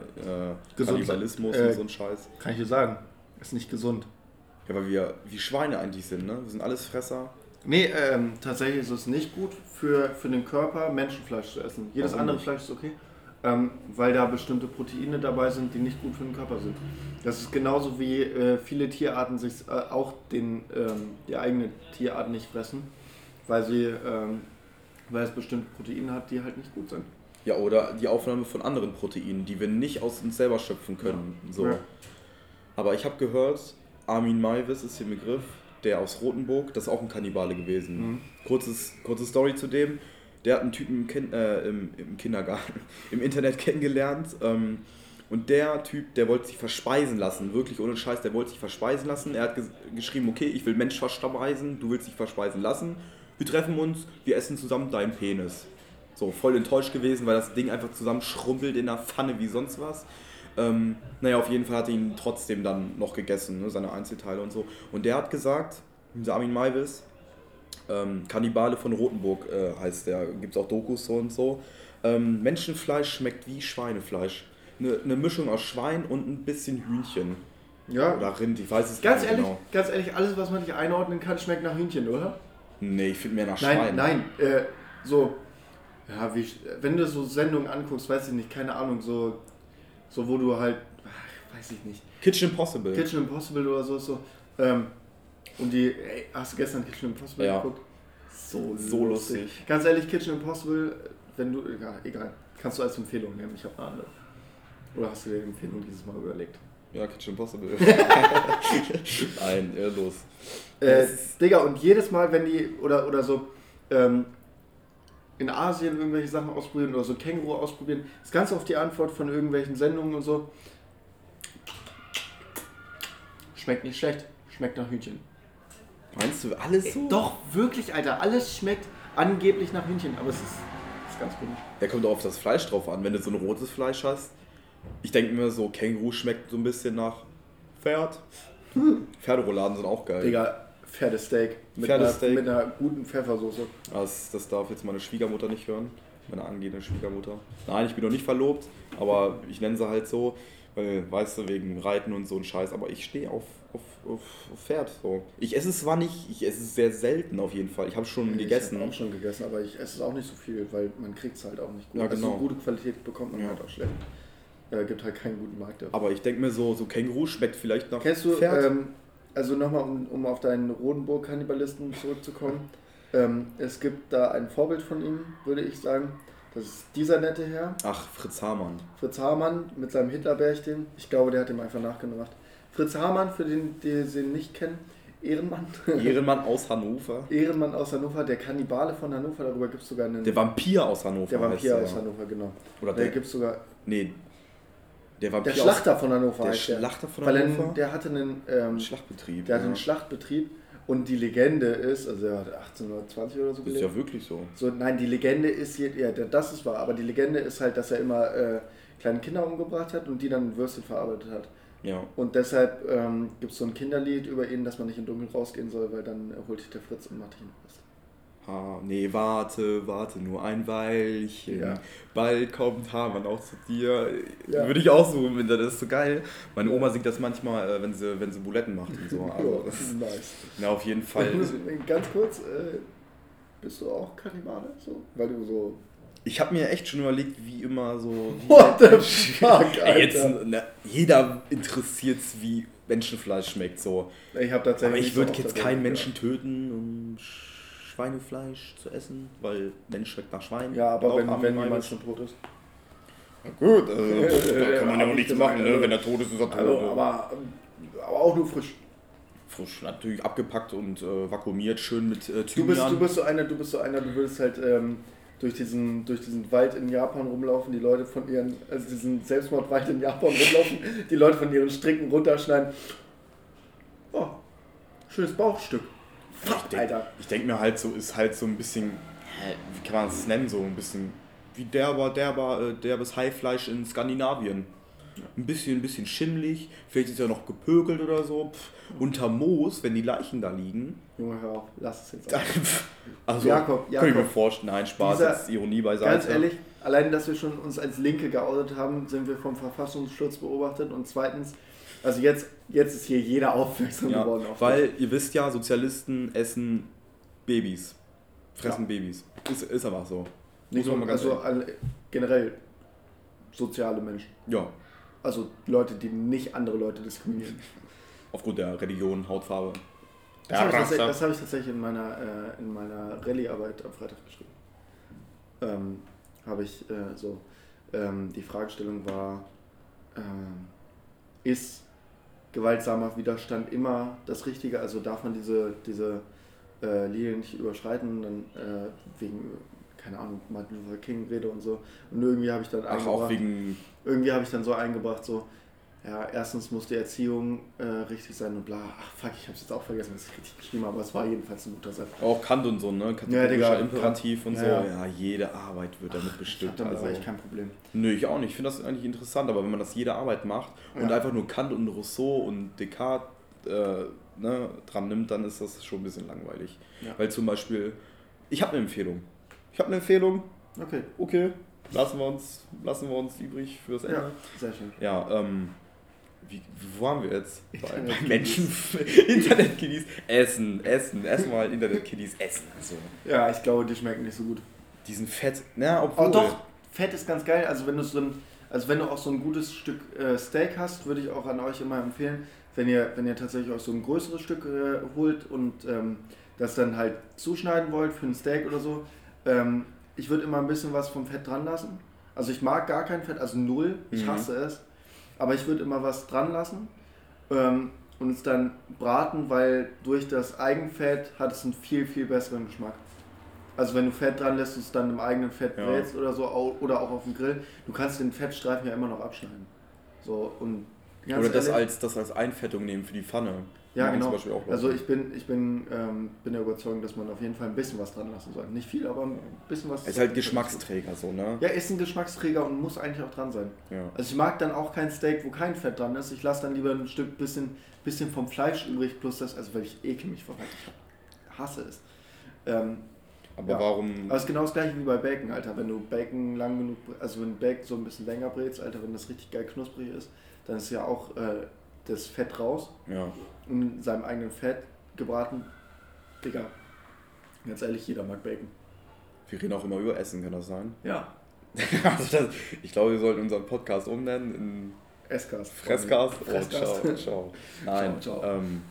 Äh, Kannibalismus äh, und so ein Scheiß. Kann ich dir sagen. Ist nicht gesund. Ja, weil wir wie Schweine eigentlich sind, ne? Wir sind alles Fresser. Nee, ähm, tatsächlich ist es nicht gut für, für den Körper, Menschenfleisch zu essen. Jedes Warum andere nicht? Fleisch ist okay, ähm, weil da bestimmte Proteine dabei sind, die nicht gut für den Körper sind. Das ist genauso wie äh, viele Tierarten sich äh, auch den, ähm, die eigene Tierart nicht fressen, weil sie, ähm, weil es bestimmte Proteine hat, die halt nicht gut sind. Ja, oder die Aufnahme von anderen Proteinen, die wir nicht aus uns selber schöpfen können. So. Ja. Aber ich habe gehört, Armin Maivis ist hier ein Begriff, der aus Rothenburg, das ist auch ein Kannibale gewesen. Mhm. Kurzes, kurze Story zu dem. Der hat einen Typen im, kind, äh, im, im Kindergarten, im Internet kennengelernt. Ähm, und der Typ, der wollte sich verspeisen lassen, wirklich ohne Scheiß, der wollte sich verspeisen lassen. Er hat ges geschrieben, okay, ich will Mensch verspeisen, du willst dich verspeisen lassen. Wir treffen uns, wir essen zusammen deinen Penis. So, voll enttäuscht gewesen, weil das Ding einfach zusammen schrumpelt in der Pfanne wie sonst was. Ähm, naja, auf jeden Fall hat er ihn trotzdem dann noch gegessen, ne, seine Einzelteile und so. Und der hat gesagt, dieser Armin Maivis, ähm, Kannibale von Rothenburg äh, heißt der, gibt es auch Dokus so und so. Ähm, Menschenfleisch schmeckt wie Schweinefleisch. Eine ne Mischung aus Schwein und ein bisschen Hühnchen. Ja, Oder Rind, ich weiß es ganz nicht ehrlich, genau. ganz ehrlich, alles, was man nicht einordnen kann, schmeckt nach Hühnchen, oder? Nee, ich finde mehr nach Nein, Schwein. nein, äh, so, ja, wie, wenn du so Sendungen anguckst, weiß ich nicht, keine Ahnung, so, so wo du halt, ach, weiß ich nicht, Kitchen Impossible. Kitchen Impossible oder so, so, ähm, und die, ey, hast du gestern Kitchen Impossible Ja. geguckt? So, So lustig. Ganz ehrlich, Kitchen Impossible, wenn du, egal, egal, kannst du als Empfehlung nehmen, ich habe eine andere. Oder hast du dir die Empfehlung dieses Mal überlegt? Ja, Kitchen Impossible. Nein, irrlos. Äh, Digga, und jedes Mal, wenn die, oder, oder so, ähm, in Asien irgendwelche Sachen ausprobieren oder so Känguru ausprobieren, ist ganz oft die Antwort von irgendwelchen Sendungen und so. Schmeckt nicht schlecht, schmeckt nach Hühnchen. Meinst du alles so? Doch, wirklich, Alter, alles schmeckt angeblich nach Hühnchen, aber es ist, ist ganz komisch. Der kommt auch auf das Fleisch drauf an. Wenn du so ein rotes Fleisch hast, ich denke mir so, Känguru schmeckt so ein bisschen nach Pferd. Pferderouladen sind auch geil. Digga, Pferdesteak mit, Pferdesteak. Einer, mit einer guten Pfeffersoße. Das, das darf jetzt meine Schwiegermutter nicht hören. Meine angehende Schwiegermutter. Nein, ich bin noch nicht verlobt, aber ich nenne sie halt so, weil, weißt du, wegen Reiten und so ein Scheiß. Aber ich stehe auf, auf, auf, auf Pferd. So. Ich esse es zwar nicht, ich esse es sehr selten auf jeden Fall. Ich habe schon gegessen. Ich hab auch schon gegessen, aber ich esse es auch nicht so viel, weil man kriegt es halt auch nicht gut. Ja, genau. Also gute Qualität bekommt man Ja. halt auch schlecht. Äh, gibt halt keinen guten Markt dafür. Aber ich denke mir so, so Känguru schmeckt vielleicht nach Kennst du, Pferd. ähm, also nochmal, um, um auf deinen Rodenburg-Kannibalisten zurückzukommen. ähm, es gibt da ein Vorbild von ihm, würde ich sagen. Das ist dieser nette Herr, Ach, Fritz Hamann. Fritz Hamann mit seinem Hitlerbärchen. Ich glaube, der hat ihm einfach nachgemacht. Fritz Hamann, für den, die sie ihn nicht kennen, Ehrenmann. Ehrenmann aus Hannover. Ehrenmann aus Hannover, der Kannibale von Hannover, darüber gibt es sogar einen. Der Vampir aus Hannover. der Vampir aus ja. Hannover, genau. Oder Der der, gibt es sogar. nee, der Der Schlachter von Hannover aus, der. Schlachter von Weil er, Hannover. der hatte einen. Ähm, Schlachtbetrieb. der hatte ja. einen Schlachtbetrieb und die Legende ist, also er hat 1820 oder so Das ist gelebt. ja wirklich so. So, nein, die Legende ist, ja, das ist wahr, aber die Legende ist halt, dass er immer äh, kleine Kinder umgebracht hat und die dann in Würstchen verarbeitet hat. Ja. Und deshalb ähm, gibt es so ein Kinderlied über ihn, dass man nicht im Dunkeln rausgehen soll, weil dann holt sich der Fritz und macht ihn. Ha, nee, warte, warte nur ein Weilchen. Ja. Bald kommt Hamann auch zu dir. Ja. Würde ich auch so im Winter, das ist so geil. Meine Oma singt das manchmal, äh, wenn sie, wenn sie Buletten macht und so. Also, Ja, das ist, nice. na, auf jeden Fall. Muss, ganz kurz, äh, bist du auch Kannibale? So? Weil du so. Ich habe mir echt schon überlegt, wie immer so. Wie What the fuck, Ey, jetzt, Alter? na, jeder interessiert es, wie Menschenfleisch schmeckt. So. Ich habe tatsächlich. Aber ich würde jetzt keinen. Menschen töten, um Schweinefleisch zu essen, weil Mensch schmeckt nach Schwein. Ja, aber wenn, wenn jemand schon tot ist. Ja, gut, also, Äh, da kann man ja auch ich nichts machen, ne? also- wenn er tot ist, ist er tot. Also, aber, aber auch nur frisch. Frisch, natürlich abgepackt und äh, vakuumiert, schön mit äh, Du bist, Thymian. du bist so einer, du bist so einer, du würdest halt ähm, durch, diesen, durch diesen Wald in Japan rumlaufen, die Leute von ihren, also diesen Selbstmordwald in Japan rumlaufen, die Leute von ihren Stricken runterschneiden. Oh, schönes Bauchstück. Ich denke mir halt so, ist halt so ein bisschen, wie kann man es nennen, so ein bisschen wie derber, derber, äh, derbes Haifleisch in Skandinavien. Ein bisschen, ein bisschen schimmlig, vielleicht ist ja noch gepökelt oder so. Pff, unter Moos, wenn die Leichen da liegen. Junge, hör auf, lass es jetzt. Auf. also, Jakob, kann ich mir Jakob. vorstellen, nein, Spaß, Dieser- jetzt Ironie beiseite. Ganz ehrlich, allein, dass wir schon uns als Linke geoutet haben, sind wir vom Verfassungsschutz beobachtet und zweitens, also jetzt, jetzt ist hier jeder aufmerksam Ja, geworden. auf weil ihr wisst ja, Sozialisten essen Babys. Fressen Ja. Babys. Ist, ist aber so. Nicht ganz also alle, generell soziale Menschen. Ja, Also Leute, die nicht andere Leute diskriminieren. aufgrund der Religion, Hautfarbe. Das habe ich, das habe ich tatsächlich in meiner, äh, in meiner Rallye-Arbeit am Freitag geschrieben. Ähm, habe ich äh, so, ähm, die Fragestellung war, ähm, ist gewaltsamer Widerstand immer das Richtige? Also darf man diese, diese äh, Linie nicht überschreiten, dann äh, wegen, keine Ahnung, Martin Luther King Rede und so. Und irgendwie habe ich dann Ach, auch wegen. irgendwie habe ich dann so eingebracht, so, ja, erstens muss die Erziehung äh, richtig sein und bla. Ach fuck, ich habe es jetzt auch vergessen, was ich richtig geschrieben habe, aber es war jedenfalls ein guter Satz. Auch Kant und so, ne? Ja, Kategorischer Digga, Imperativ und ja, so. ja. Ja, jede Arbeit wird damit Ich bestückt. habe damit Also, eigentlich kein Problem. nö, ich auch nicht. Ich finde das eigentlich interessant, aber wenn man das jede Arbeit macht und Ja. einfach nur Kant und Rousseau und Descartes äh, ne, dran nimmt, dann ist das schon ein bisschen langweilig. Ja. Weil zum Beispiel, ich habe eine Empfehlung. Ich habe eine Empfehlung, Okay, okay, lassen wir uns, lassen wir uns übrig fürs Ende. ja, sehr schön. Ja, ähm, wie, wo waren wir jetzt? Bei, bei Menschen, Internet-Kiddies, Essen, Essen, erstmal Internet-Kiddies, Essen. So. Ja, ich glaube, die schmecken nicht so gut. Diesen Fett, na, obwohl. Aber doch, Fett ist ganz geil. Also wenn du so ein, also wenn du auch so ein gutes Stück äh, Steak hast, würde ich auch an euch immer empfehlen, wenn ihr, wenn ihr tatsächlich euch so ein größeres Stück äh, holt und ähm, das dann halt zuschneiden wollt für ein Steak oder so, ähm, ich würde immer ein bisschen was vom Fett dran lassen. Also ich mag gar kein Fett, also null, ich Mhm. hasse es. Aber ich würde immer was dran lassen ähm, und es dann braten, weil durch das Eigenfett hat es einen viel, viel besseren Geschmack. Also wenn du Fett dran lässt und es dann im eigenen Fett Ja. brätst oder so oder auch auf dem Grill, du kannst den Fettstreifen ja immer noch abschneiden. So und Oder das ehrlich, als, das als Einfettung nehmen für die Pfanne. Ja genau. Also ich bin ich bin ähm, bin der Überzeugung, dass man auf jeden Fall ein bisschen was dran lassen soll. Nicht viel, aber ein bisschen was. Es ist halt Geschmacksträger so, ne? Ja, ist ein Geschmacksträger und muss eigentlich auch dran sein. Ja. Also ich mag dann auch kein Steak, wo kein Fett dran ist. Ich lasse dann lieber ein Stück bisschen, bisschen vom Fleisch übrig, plus das, also weil ich ekel mich vor. Ich hasse es. Ähm, Aber Ja. warum. aber es ist genau das gleiche wie bei Bacon, Alter. Wenn du Bacon lang genug, also wenn Bacon so ein bisschen länger brätst, Alter, wenn das richtig geil knusprig ist, dann ist ja auch äh, das Fett raus Ja. und in seinem eigenen Fett gebraten. Digga, ganz ehrlich, jeder mag Bacon. Wir reden auch immer über Essen, kann das sein? Ja. Also das, ich glaube, wir sollten unseren Podcast umnennen in Escast. Fresscast. Oh, Fresscast. ciao, ciao. Nein, Ciao, ciao. Ähm,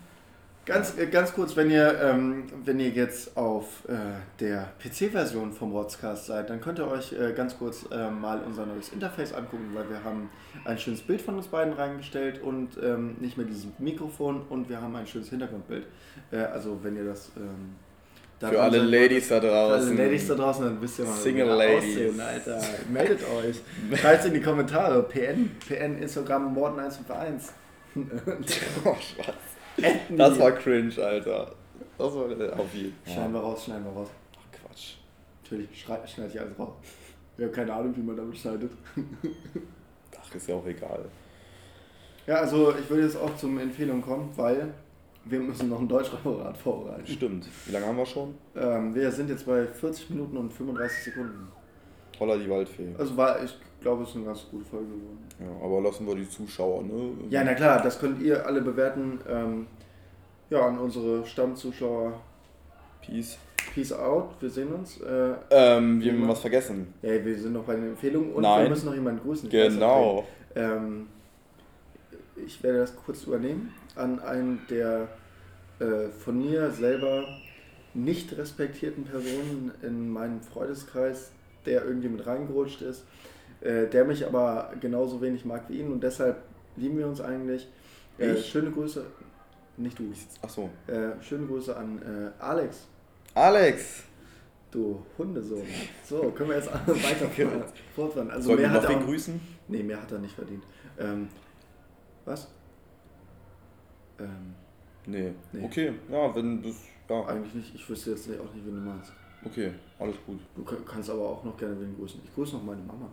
Ganz, äh, ganz kurz, wenn ihr, ähm, wenn ihr jetzt auf äh, der PC-Version vom Rotzcast seid, dann könnt ihr euch äh, ganz kurz äh, mal unser neues Interface angucken, weil wir haben ein schönes Bild von uns beiden reingestellt und ähm, nicht mehr dieses Mikrofon und wir haben ein schönes Hintergrundbild. Äh, also wenn ihr das... Ähm, da Für alle Ladies da Für draußen. alle Ladies da draußen, dann wisst ihr mal, Single Ladies. aussehen, Alter. Meldet euch. Schreibt in die Kommentare. PN, PN, Instagram, Morten151. Oh, Spaß. Das war cringe, Alter. Das war äh, auf jeden Schneiden wir raus, schneiden wir raus. Ach, Quatsch. Natürlich, schneide ich alles raus. Wir haben keine Ahnung, wie man damit schneidet. Ach, ist ja auch egal. Ja, also ich würde jetzt auch zum Empfehlungen kommen, weil wir müssen noch ein Deutschreferat vorbereiten. Stimmt. Wie lange haben wir schon? Ähm, wir sind jetzt bei 40 Minuten und 35 Sekunden. Holla die Waldfee. Also war, ich glaube, es ist eine ganz gute Folge geworden. Ja, aber lassen wir die Zuschauer, ne? Ja, na klar, das könnt ihr alle bewerten. Ähm, ja, an unsere Stammzuschauer. Peace. Peace out, wir sehen uns. Äh, Ähm, wir haben was vergessen. ja, wir sind noch bei den Empfehlungen und Nein. wir müssen noch jemanden grüßen. Ich weiß Genau. wen. Ähm, ich werde das kurz übernehmen an einen der äh, von mir selber nicht respektierten Personen in meinem Freundeskreis, der irgendwie mit reingerutscht ist, äh, der mich aber genauso wenig mag wie ihn und deshalb lieben wir uns eigentlich. Äh, Ich? schöne Grüße, nicht du, Ach so. äh, schöne Grüße an äh, Alex, Alex! du Hundesohn. So, können wir jetzt weiter fortfahren. Also wir mehr hat noch er auch, grüßen? Nee, mehr hat er nicht verdient. Ähm, was? Ähm, Nee. Nee. Okay, ja, wenn das. Ja, eigentlich nicht. Ich wüsste jetzt auch nicht, wen du meinst. okay, alles gut. Du ka- kannst aber auch noch gerne wen grüßen. Ich grüße noch meine Mama.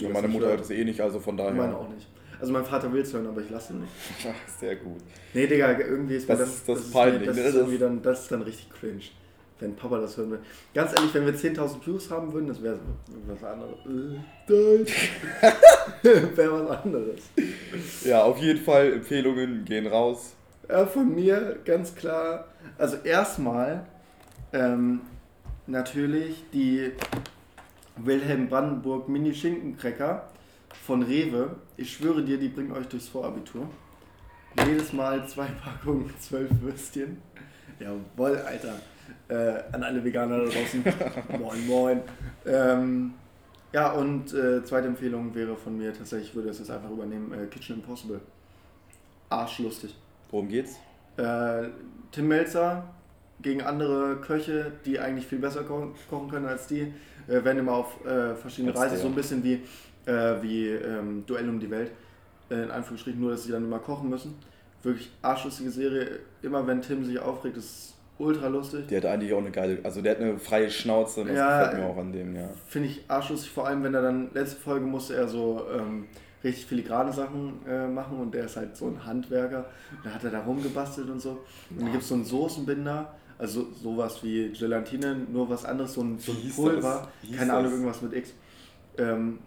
Ja, das meine Mutter hört. es eh nicht, also von daher. Meine auch nicht. Also mein Vater will es hören, aber ich lasse ihn nicht. Ach, Sehr gut. Nee, Digga, irgendwie ist mir Das das, ist- das ist peinlich, das, ne? ist Das- irgendwie dann, das ist dann richtig cringe. Wenn Papa das hören will. Ganz ehrlich, wenn wir 10.000 Views haben würden, das wäre was anderes. Äh, wäre was anderes. Ja, auf jeden Fall, Empfehlungen gehen raus. Ja, von mir ganz klar. Also erstmal ähm, natürlich die Wilhelm Brandenburg Mini Schinkencracker von Rewe. Ich schwöre dir, die bringen euch durchs Vorabitur. Jedes Mal zwei Packungen, zwölf Würstchen. Jawoll, Alter. Äh, an alle Veganer da draußen. moin, moin. Ähm, ja, und äh, zweite Empfehlung wäre von mir tatsächlich, ich würde es jetzt einfach übernehmen, äh, Kitchen Impossible. Arschlustig. Worum geht's? Äh, Tim Melzer gegen andere Köche, die eigentlich viel besser ko kochen können als die, äh, werden immer auf äh, verschiedene Reisen, so ein bisschen wie, äh, wie ähm, Duell um die Welt, äh, in Anführungsstrichen, nur dass sie dann immer kochen müssen. Wirklich arschlustige Serie, immer wenn Tim sich aufregt, ist es ultra lustig. Der hat eigentlich auch eine geile, also der hat eine freie Schnauze und das Ja, gefällt mir auch an dem, ja. Finde ich arschlustig, vor allem wenn er dann, letzte Folge musste er so ähm, richtig filigrane Sachen äh, machen und der ist halt so ein Handwerker. Da hat er da rumgebastelt und so. Und dann gibt es so einen Soßenbinder, also sowas wie Gelatine, nur was anderes, so ein, so ein Pulver, keine Ahnung, irgendwas mit X. Ähm,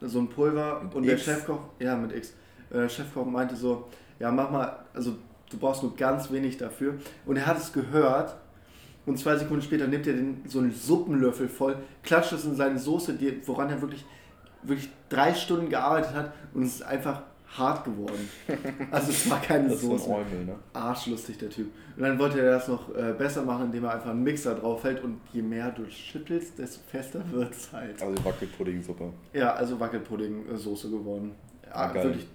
so ein Pulver Mit und der X? Chefkoch, ja mit X, äh, der Chefkoch meinte so, ja mach mal, also du brauchst nur ganz wenig dafür. Und er hat es gehört und zwei Sekunden später nimmt er den, so einen Suppenlöffel voll, klatscht es in seine Soße, die, woran er wirklich, wirklich drei Stunden gearbeitet hat und es ist einfach hart geworden. Also es war keine Das ist so ein Soße. Eumel, ne? Arschlustig, der Typ. Und dann wollte er das noch äh, besser machen, indem er einfach einen Mixer draufhält und je mehr du schüttelst, desto fester wird es halt. Also Wackelpuddingsuppe. Ja, also Wackelpudding-Soße geworden. Ja, Ah, geil. wirklich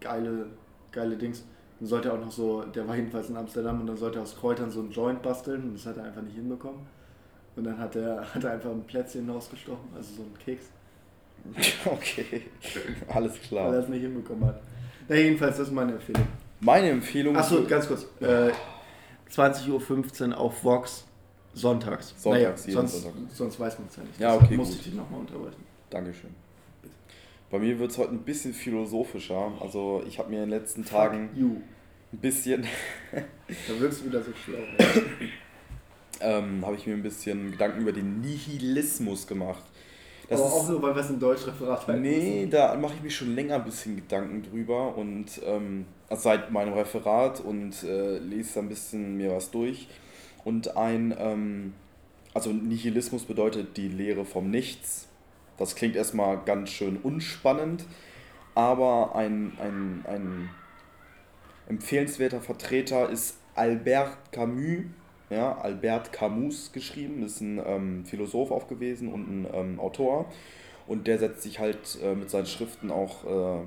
geile, geile Dings. Dann sollte er auch noch so, der war jedenfalls in Amsterdam und dann sollte er aus Kräutern so einen Joint basteln und das hat er einfach nicht hinbekommen. Und dann hat er, hat er einfach ein Plätzchen rausgestochen, also so einen Keks, Okay, alles weil er klar. es nicht hinbekommen hat. Na, jedenfalls, das ist meine Empfehlung. Meine Empfehlung Achso, ganz kurz. Äh, 20.15 Uhr auf Vox, sonntags. Sonntags, naja, sonst, Sonntag. sonst weiß man es ja nicht. Ja, okay, musste ich dich nochmal unterbrechen. Dankeschön. Bei mir wird es heute ein bisschen philosophischer. Also ich habe mir in den letzten Tagen you. ein bisschen, Da wirkst du wieder so schlau. ähm, habe ich mir ein bisschen Gedanken über den Nihilismus gemacht. Das Aber ist, auch nur, weil wir es im Deutschreferat halten Nee, müssen. da mache ich mich schon länger ein bisschen Gedanken drüber und ähm, seit meinem Referat und äh, lese da ein bisschen mir was durch. Und ein, ähm, also Nihilismus bedeutet die Lehre vom Nichts. Das klingt erstmal ganz schön unspannend, aber ein, ein, ein empfehlenswerter Vertreter ist Albert Camus, ja, Albert Camus geschrieben, ist ein ähm, Philosoph auch gewesen und ein ähm, Autor. Und der setzt sich halt äh, mit seinen Schriften auch äh,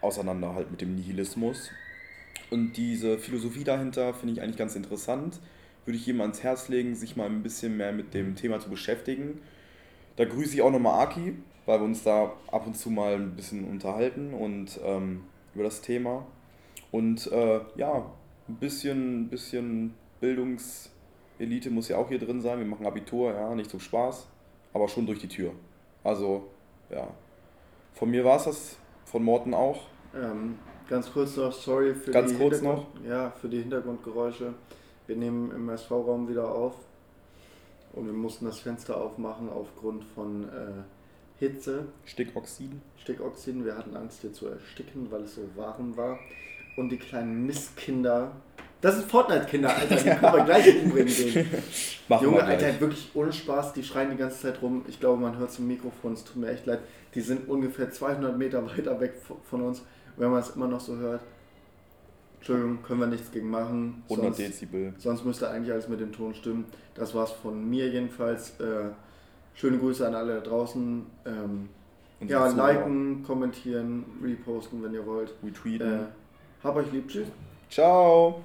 auseinander, halt mit dem Nihilismus. Und diese Philosophie dahinter finde ich eigentlich ganz interessant. Würde ich jedem ans Herz legen, sich mal ein bisschen mehr mit dem Thema zu beschäftigen. Da grüße ich auch nochmal Aki, weil wir uns da ab und zu mal ein bisschen unterhalten und ähm, über das Thema. Und äh, ja, ein bisschen, bisschen Bildungselite muss ja auch hier drin sein. Wir machen Abitur, ja, nicht zum Spaß, aber schon durch die Tür. Also, ja. Von mir war es das, von Morten auch. Ähm, ganz kurz noch, sorry für Ganz die kurz Hintergrund- Ja, für die Hintergrundgeräusche. Wir nehmen im SV-Raum wieder auf und wir mussten das Fenster aufmachen aufgrund von äh, Hitze, Stickoxid. Stickoxiden. Wir hatten Angst hier zu ersticken, weil es so warm war. Und die kleinen Mistkinder. Das sind Fortnite-Kinder, Alter, die können wir gleich umbringen gehen. Machen Junge. Alter, wirklich ohne Spaß, die schreien die ganze Zeit rum. Ich glaube, man hört es im Mikrofon, es tut mir echt leid. Die sind ungefähr 200 Meter weiter weg von uns. Wenn man es immer noch so hört, Entschuldigung, können wir nichts gegen machen. 100 Sonst, Dezibel. sonst müsste eigentlich alles mit dem Ton stimmen. Das war's von mir jedenfalls. Äh, schöne Grüße an alle da draußen. Ähm, ja, Zuhörer. liken, kommentieren, reposten, wenn ihr wollt. Retweeten. Äh, hab euch lieb, tschüss. Ciao.